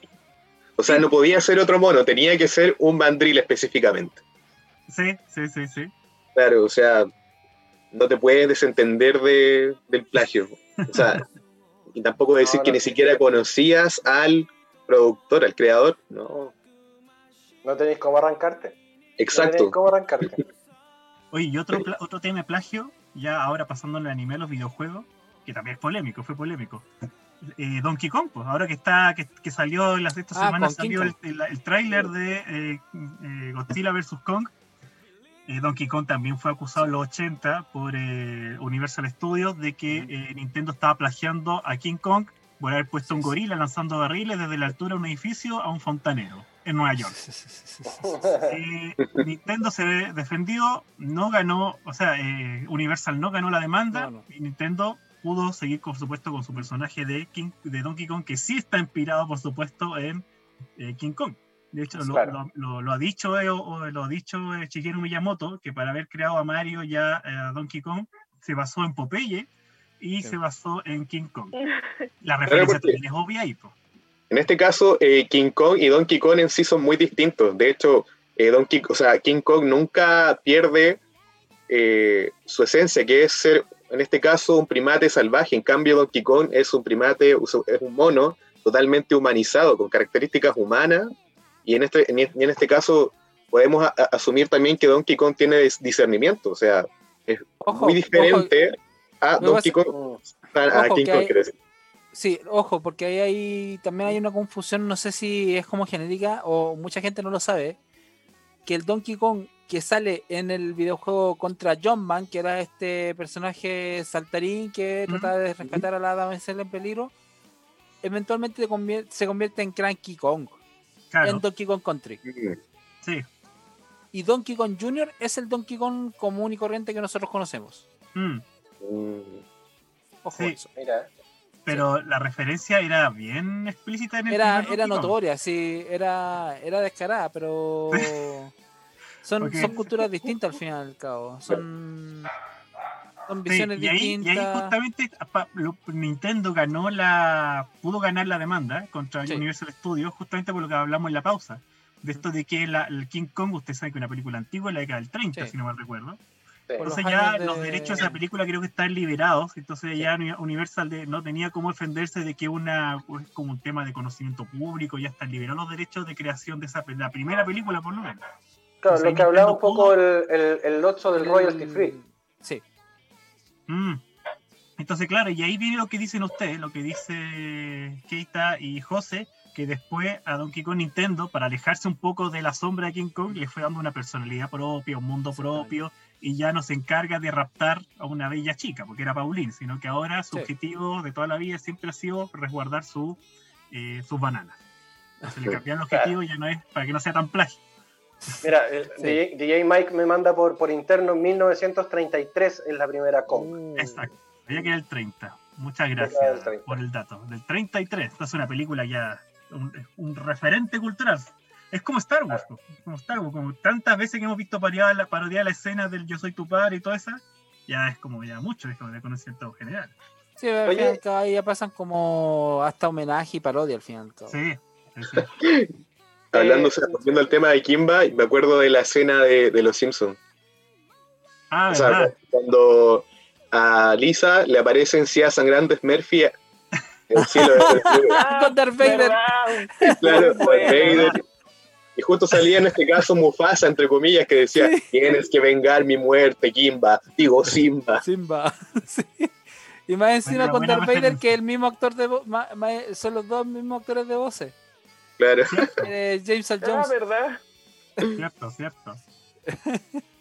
O sea, no podía ser otro mono, tenía que ser un mandril específicamente.
Sí, sí, sí, sí.
Claro, o sea, no te puedes desentender de, del plagio. O sea, y tampoco decir que ni siquiera conocías al productor, al creador, no.
No tenéis cómo arrancarte.
Exacto.
No cómo arrancarte.
Oye, y otro, otro tema de plagio, ya ahora pasando en el anime a los videojuegos, que también es polémico, fue polémico. Eh, Donkey Kong, pues, ahora que está que, salió en las esta ah, semana salió el, el, tráiler de eh, eh, Godzilla vs Kong eh, Donkey Kong también fue acusado en los 80 por eh, Universal Studios de que eh, Nintendo estaba plagiando a King Kong por haber puesto un gorila lanzando barriles desde la altura de un edificio a un fontanero en Nueva York. Nintendo se defendió, no ganó, o sea, Universal no ganó la demanda y Nintendo pudo seguir, por supuesto, con su personaje de, King, de Donkey Kong, que sí está inspirado, por supuesto, en King Kong. De hecho, lo, ha dicho eh, o, lo ha dicho eh, Shigeru Miyamoto, que para haber creado a Mario ya eh, a Donkey Kong se basó en Popeye y se basó en King Kong. La referencia también es obvia ahí.
En este caso, eh, King Kong y Donkey Kong en sí son muy distintos. De hecho, eh, Donkey, o sea, King Kong nunca pierde eh, su esencia, que es ser, en este caso, un primate salvaje. En cambio, Donkey Kong es un primate, es un mono totalmente humanizado, con características humanas. Y en este, en este caso, podemos asumir también que Donkey Kong tiene discernimiento. O sea, es muy diferente a Donkey Kong, a King Kong,
Sí, ojo, porque ahí hay, también hay una confusión, no sé si es como genética o mucha gente no lo sabe, que el Donkey Kong que sale en el videojuego contra John Man, que era este personaje saltarín que trataba de rescatar a la damisela en peligro, eventualmente se convierte en Cranky Kong, en Donkey Kong Country.
Sí.
Y Donkey Kong Jr. es el Donkey Kong común y corriente que nosotros conocemos.
Mm.
Mm.
Ojo eso.
Mira.
Pero la referencia era bien explícita en el
Era, era notoria, sí, era, era descarada, pero son, son culturas distintas al fin y al cabo. Son, son visiones
y ahí,
distintas.
Y ahí justamente Nintendo ganó la. pudo ganar la demanda contra Universal Studios, justamente por lo que hablamos en la pausa. De esto de que el King Kong, usted sabe que es una película antigua, la década del 30, si no mal recuerdo. Entonces ya los derechos de esa película creo que están liberados, entonces ya Universal no tenía cómo defenderse de que una pues, como un tema de conocimiento público, ya están liberados los derechos de creación de esa la primera película por lo menos.
Claro, lo que hablaba un poco el, el, el del royalty free.
Mm. Entonces, claro, y ahí viene lo que dicen ustedes, lo que dice Keita y José, que después a Donkey Kong Nintendo, para alejarse un poco de la sombra de King Kong, le fue dando una personalidad propia, un mundo propio, y ya no se encarga de raptar a una bella chica, porque era Pauline, sino que ahora su objetivo de toda la vida siempre ha sido resguardar su, eh, sus bananas. Se le cambió el objetivo y ya no es para que no sea tan plagio.
Mira, DJ, Mike me manda por, por interno 1933 en la primera compra.
Mm. Exacto, había que era el 30. Muchas gracias por el dato. Del 33, esta es una película ya, un, un referente cultural. Es como Star Wars, como Star Wars, como tantas veces que hemos visto parodiar la, parodiar la escena del Yo soy tu padre y toda esa, ya es como ya mucho, es como de conocimiento general.
Sí, al final ya pasan como hasta homenaje y parodia al final.
Sí,
Hablando, volviendo al tema de Kimba, me acuerdo de la escena de, de Los Simpsons.
Ah, o sea,
cuando a Lisa le aparecen Cia Sangrantes Murphy en el cielo.
Con Darth Vader.
Claro, Darth Vader. Y justo salía en este caso Mufasa, entre comillas, que decía, tienes que vengar mi muerte, Kimba. Digo, Simba.
Simba, sí. Y más encima con Darth Vader, que el mismo actor de voz, son los dos mismos actores de voces.
Claro.
Eh, James L.
Ah,
Jones.
¿verdad?
Cierto, cierto.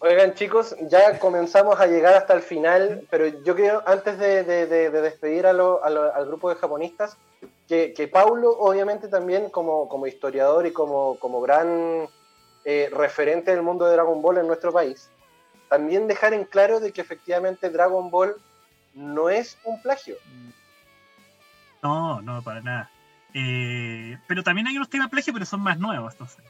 Oigan, chicos, ya comenzamos a llegar hasta el final, pero yo creo, antes de, de, de, despedir a lo, a lo, al grupo de japonistas, que, que Paulo, obviamente, también como, como historiador y como, como gran eh, referente del mundo de Dragon Ball en nuestro país, también dejar en claro de que efectivamente Dragon Ball no es un plagio.
No, no, para nada. Eh, pero también hay unos temas plagio, pero son más nuevos, entonces.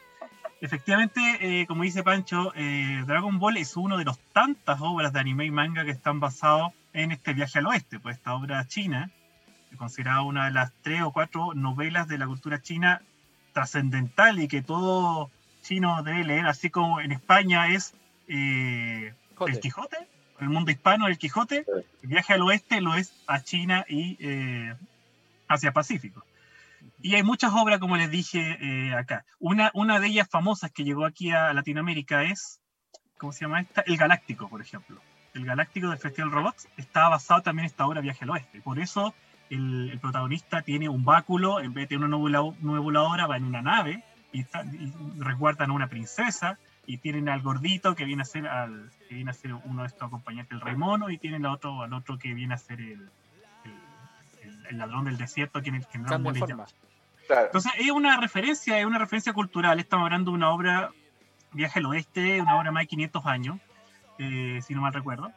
Efectivamente, eh, como dice Pancho, eh, Dragon Ball es uno de los tantas obras de anime y manga que están basados en este viaje al oeste, pues esta obra china, considerada una de las tres o cuatro novelas de la cultura china trascendental y que todo chino debe leer, así como en España es eh, el Quijote, el mundo hispano el Quijote, el viaje al oeste lo es a China y eh, Asia Pacífico. Y hay muchas obras, como les dije eh, acá. Una, una de ellas famosas que llegó aquí a Latinoamérica es, ¿cómo se llama esta? El Galáctico, por ejemplo. El Galáctico del Festival Robots está basado también en esta obra Viaje al Oeste. Por eso el, el protagonista tiene un báculo, en vez de una voladora, va en una nave y, resguardan a una princesa y tienen al gordito que viene a ser al, que viene a ser uno de estos acompañantes del rey mono y tienen al otro, al otro que viene a ser el, el, ladrón del desierto que, que no Entonces es una referencia, es una referencia cultural. Estamos hablando de una obra Viaje al Oeste, una obra más de 500 años, eh, si no mal recuerdo,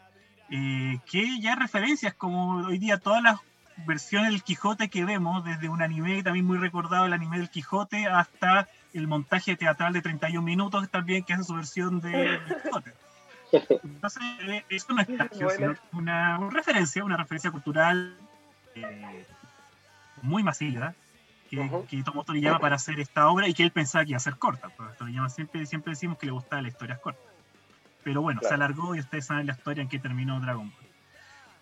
eh, que ya referencias como hoy día todas las versiones del Quijote que vemos, desde un anime también muy recordado, el anime del Quijote, hasta el montaje teatral de 31 minutos también, que hace su versión de, del Quijote. Entonces, eh, eso no es plagio, sino una, una, referencia, una referencia cultural eh, muy masiva que, uh que tomó Toriyama para hacer esta obra y que él pensaba que iba a ser corta. Porque Toriyama siempre, siempre decimos que le gustaban las historias cortas. Pero bueno, se alargó y ustedes saben la historia en que terminó Dragon Ball.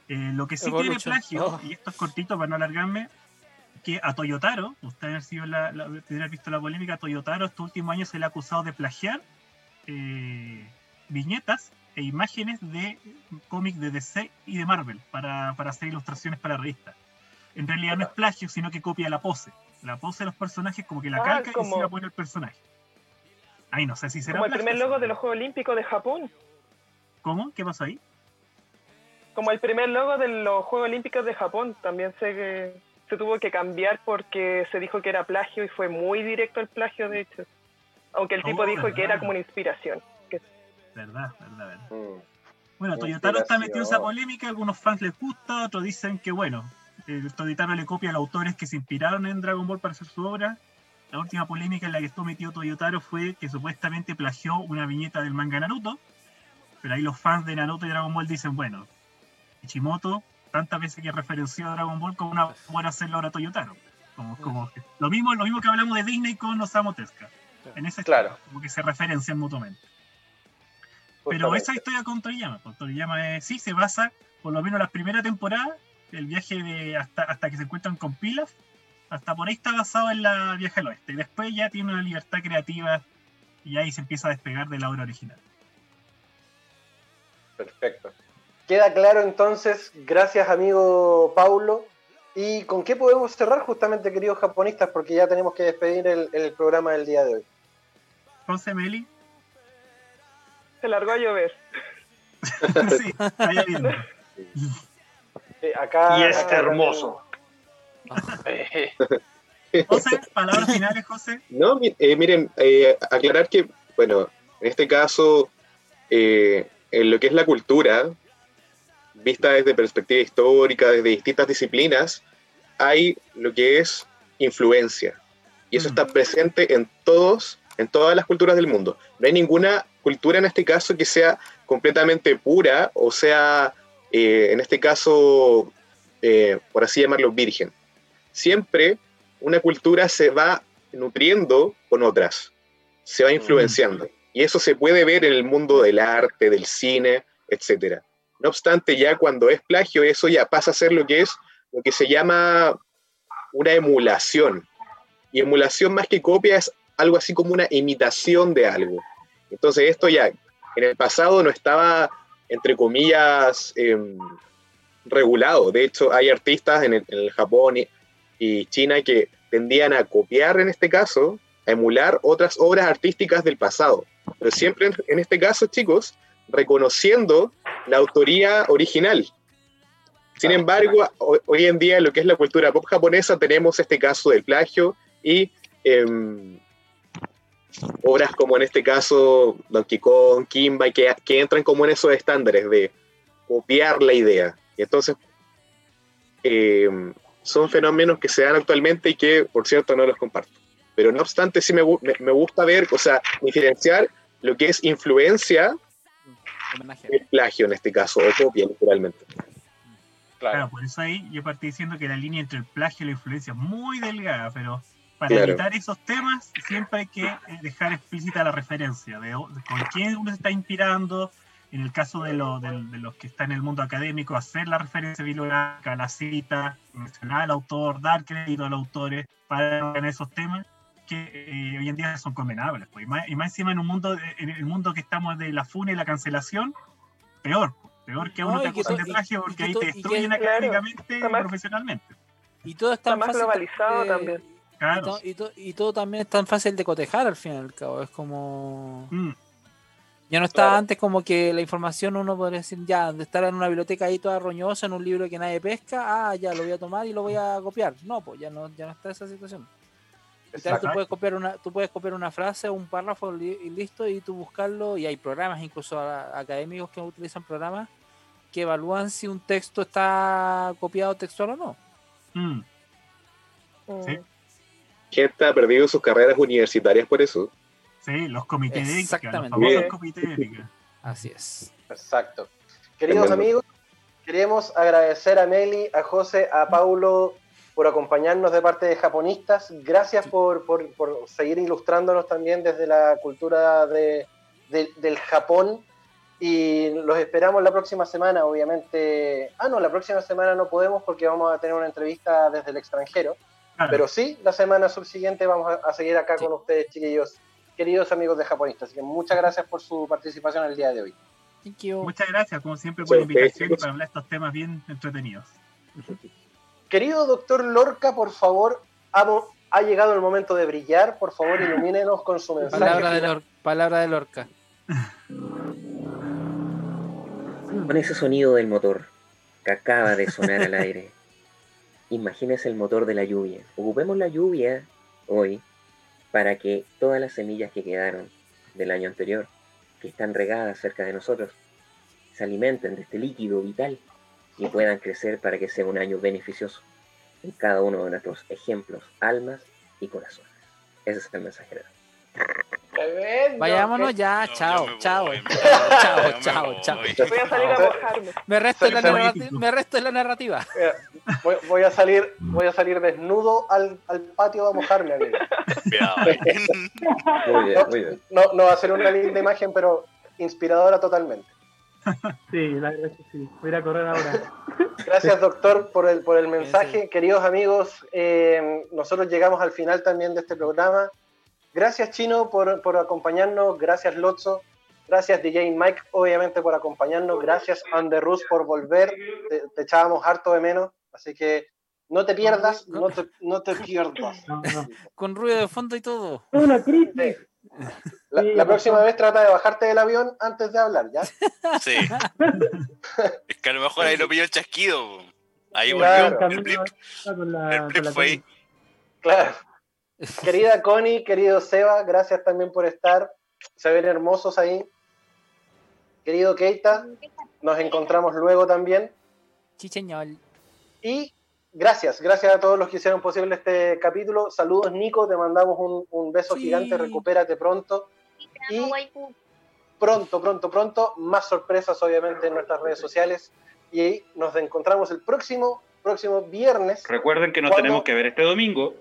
Eh, lo que sí tiene plagio, oh. y esto es cortito para no alargarme, que a Toyotaro, ustedes han sido la, visto la polémica, a Toyotaro estos últimos años se le ha acusado de plagiar eh, viñetas e imágenes de cómics de DC y de Marvel para, para hacer ilustraciones para revistas. En realidad no es plagio, sino que copia la pose. La pose de los personajes como que la ah, calca y se la pone el personaje. Ay, no sé si será
Como el primer logo de los Juegos Olímpicos de Japón.
¿Cómo? ¿Qué pasó ahí?
Como el primer logo de los Juegos Olímpicos de Japón. También sé que se tuvo que cambiar porque se dijo que era plagio y fue muy directo el plagio, de hecho. Aunque el tipo oh, dijo que era como una inspiración.
Verdad, verdad, verdad. Mm. Bueno, Toyotaro está metido en esa polémica, algunos fans les gusta, otros dicen que bueno, el Toyotaro le copia a los autores que se inspiraron en Dragon Ball para hacer su obra. La última polémica en la que estuvo metido Toyotaro fue que supuestamente plagió una viñeta del manga Naruto, pero ahí los fans de Naruto y Dragon Ball dicen, bueno, Ichimoto tantas veces que referenció a Dragon Ball como una buena hacerlo ahora Toyotaro. Como, como lo mismo lo mismo que hablamos de Disney con Osamu Tezuka. En ese claro. como que se referencian mutuamente. Pero esa historia con Toriyama, con pues, Toriyama es, sí se basa, por lo menos la primera temporada, el viaje de hasta, hasta que se encuentran con Pilaf, hasta por ahí está basado en la viaje al oeste. Después ya tiene una libertad creativa y ahí se empieza a despegar de la obra original.
Perfecto. Queda claro entonces, gracias amigo Paulo. ¿Y con qué podemos cerrar justamente, queridos japonistas? Porque ya tenemos que despedir el, programa del día de hoy.
José Meli.
Se largó a llover.
sí, allá
acá,
y este hermoso.
José, palabras finales, José.
No, eh, miren, eh, aclarar que, bueno, en este caso, eh, en lo que es la cultura, vista desde perspectiva histórica, desde distintas disciplinas, hay lo que es influencia. Y eso mm. está presente en todos, en todas las culturas del mundo. No hay ninguna cultura en este caso que sea completamente pura o sea, eh, en este caso, eh, por así llamarlo, virgen. Siempre una cultura se va nutriendo con otras, se va mm. influenciando. Y eso se puede ver en el mundo del arte, del cine, etcétera. No obstante, ya cuando es plagio, eso ya pasa a ser lo que es lo que se llama una emulación. Y emulación más que copia es algo así como una imitación de algo. Entonces esto ya en el pasado no estaba, entre comillas, em, regulado. De hecho, hay artistas en el, Japón y, China que tendían a copiar en este caso, a emular otras obras artísticas del pasado. Pero siempre en este caso, chicos, reconociendo la autoría original. Sin embargo, hoy en día en lo que es la cultura pop japonesa tenemos este caso del plagio y em, obras como en este caso Donkey Kong, Kimba, que, que entran como en esos estándares de copiar la idea. Y entonces em, son fenómenos que se dan actualmente y que, por cierto, no los comparto. Pero no obstante, sí me, me gusta ver, o sea, diferenciar lo que es influencia el plagio en este caso, o copia, literalmente.
Claro. por eso ahí yo partí diciendo que la línea entre el plagio y la influencia es muy delgada, pero para evitar esos temas siempre hay que eh, dejar explícita la referencia de, con quién uno se está inspirando. En el caso de, de, los que están en el mundo académico, hacer la referencia bibliográfica, la cita, mencionar al autor, dar crédito a los autores para en esos temas que eh, hoy en día son condenables. Pues. Y, más, encima en un mundo, en el mundo que estamos de la funa y la cancelación, peor. Pues. Peor que uno te acusan de plagio porque ahí te destruyen académicamente y profesionalmente.
Y todo está,
más globalizado también.
Y, todo también es tan fácil de cotejar al fin y al cabo. Es como. Mm. Ya no está antes como que la información uno podría decir, ya, de estar en una biblioteca ahí toda roñosa, en un libro que nadie pesca, ah, ya lo voy a tomar y lo voy a copiar. No, pues ya no, ya no está esa situación tú puedes copiar una, tú puedes copiar una frase o un párrafo y listo, y tú buscarlo, y hay programas incluso académicos que utilizan programas que evalúan si un texto está copiado textual o no. Mm.
¿Sí? Gente ha perdido sus carreras universitarias por eso.
Sí, los comités de ética, los comités de ética.
Así es.
Exacto. Queridos amigos, queremos agradecer a Meli, a José, a Paulo por acompañarnos de parte de Japonistas. Gracias por, seguir ilustrándonos también desde la cultura de, del Japón. Y los esperamos la próxima semana, obviamente. Ah, no, la próxima semana no podemos porque vamos a tener una entrevista desde el extranjero. Pero sí, la semana subsiguiente vamos a, seguir acá con ustedes, chiquillos, queridos amigos de Japonistas. Así que muchas gracias por su participación el día de hoy.
Muchas gracias, como siempre, por la invitación y para hablar de estos temas bien entretenidos.
Querido doctor Lorca, por favor, ha, llegado el momento de brillar. Por favor, ilumínenos con su mensaje.
Palabra de, palabra de Lorca.
Con ese sonido del motor que acaba de sonar al aire, imagínese el motor de la lluvia. Ocupemos la lluvia hoy para que todas las semillas que quedaron del año anterior que están regadas cerca de nosotros se alimenten de este líquido vital y puedan crecer para que sea un año beneficioso en cada uno de nuestros ejemplos, almas y corazones. Ese es el mensaje de
Vayámonos ya, chao, chao, chao, chao, chao,
Voy a salir a mojarme.
Me resto, en la, narrativa, me resto en la narrativa.
Voy, a salir, voy a salir desnudo al, al patio a mojarme, amigo. Muy bien, muy bien. No, no va a ser una linda imagen, pero inspiradora totalmente.
Sí, la verdad es que sí. Voy a ir a correr ahora.
Gracias, doctor, por el, por el mensaje. Queridos amigos, eh, nosotros llegamos al final también de este programa. Gracias, Chino, por, por acompañarnos. Gracias, Lotso. Gracias, DJ Mike, obviamente, por acompañarnos. Gracias, Anderrus, por volver. Te, echábamos harto de menos. Así que no te pierdas, no te, no te pierdas.
Con ruido de fondo y todo.
Una crisis.
La, próxima vez trata de bajarte del avión antes de hablar, ¿ya?
Sí. es que a lo mejor ahí lo pilló el chasquido. Ahí volvió. El blip, el blip fue ahí.
Claro. Querida Connie, querido Seba, gracias también por estar. Se ven hermosos ahí. Querido Keita, nos encontramos luego también.
Chicheñol.
Y gracias, gracias a todos los que hicieron posible este capítulo. Saludos, Nico, te mandamos un, beso gigante, recupérate pronto. Y pronto, pronto, pronto, más sorpresas obviamente en nuestras redes sociales. Y nos encontramos el próximo, próximo viernes.
Recuerden que nos tenemos que ver este domingo.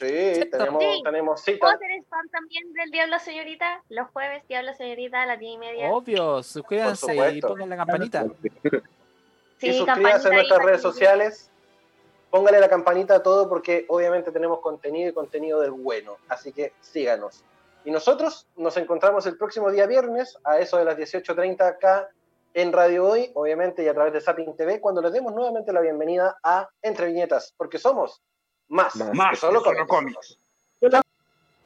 Sí, tenemos, tenemos cita.
¿Puedo spam también del Diablo Señorita? Los jueves, Diablo Señorita a las 10 y media.
Obvio, suscríbanse y pongan la campanita.
Sí, y suscríbanse a nuestras redes sociales. Póngale la campanita a todo porque obviamente tenemos contenido y contenido del bueno. Así que síganos. Y nosotros nos encontramos el próximo día viernes a eso de las 18.30 acá en Radio Hoy, obviamente, y a través de Zapping TV, cuando les demos nuevamente la bienvenida a Entre Viñetas, porque somos más, más, que solo cómics.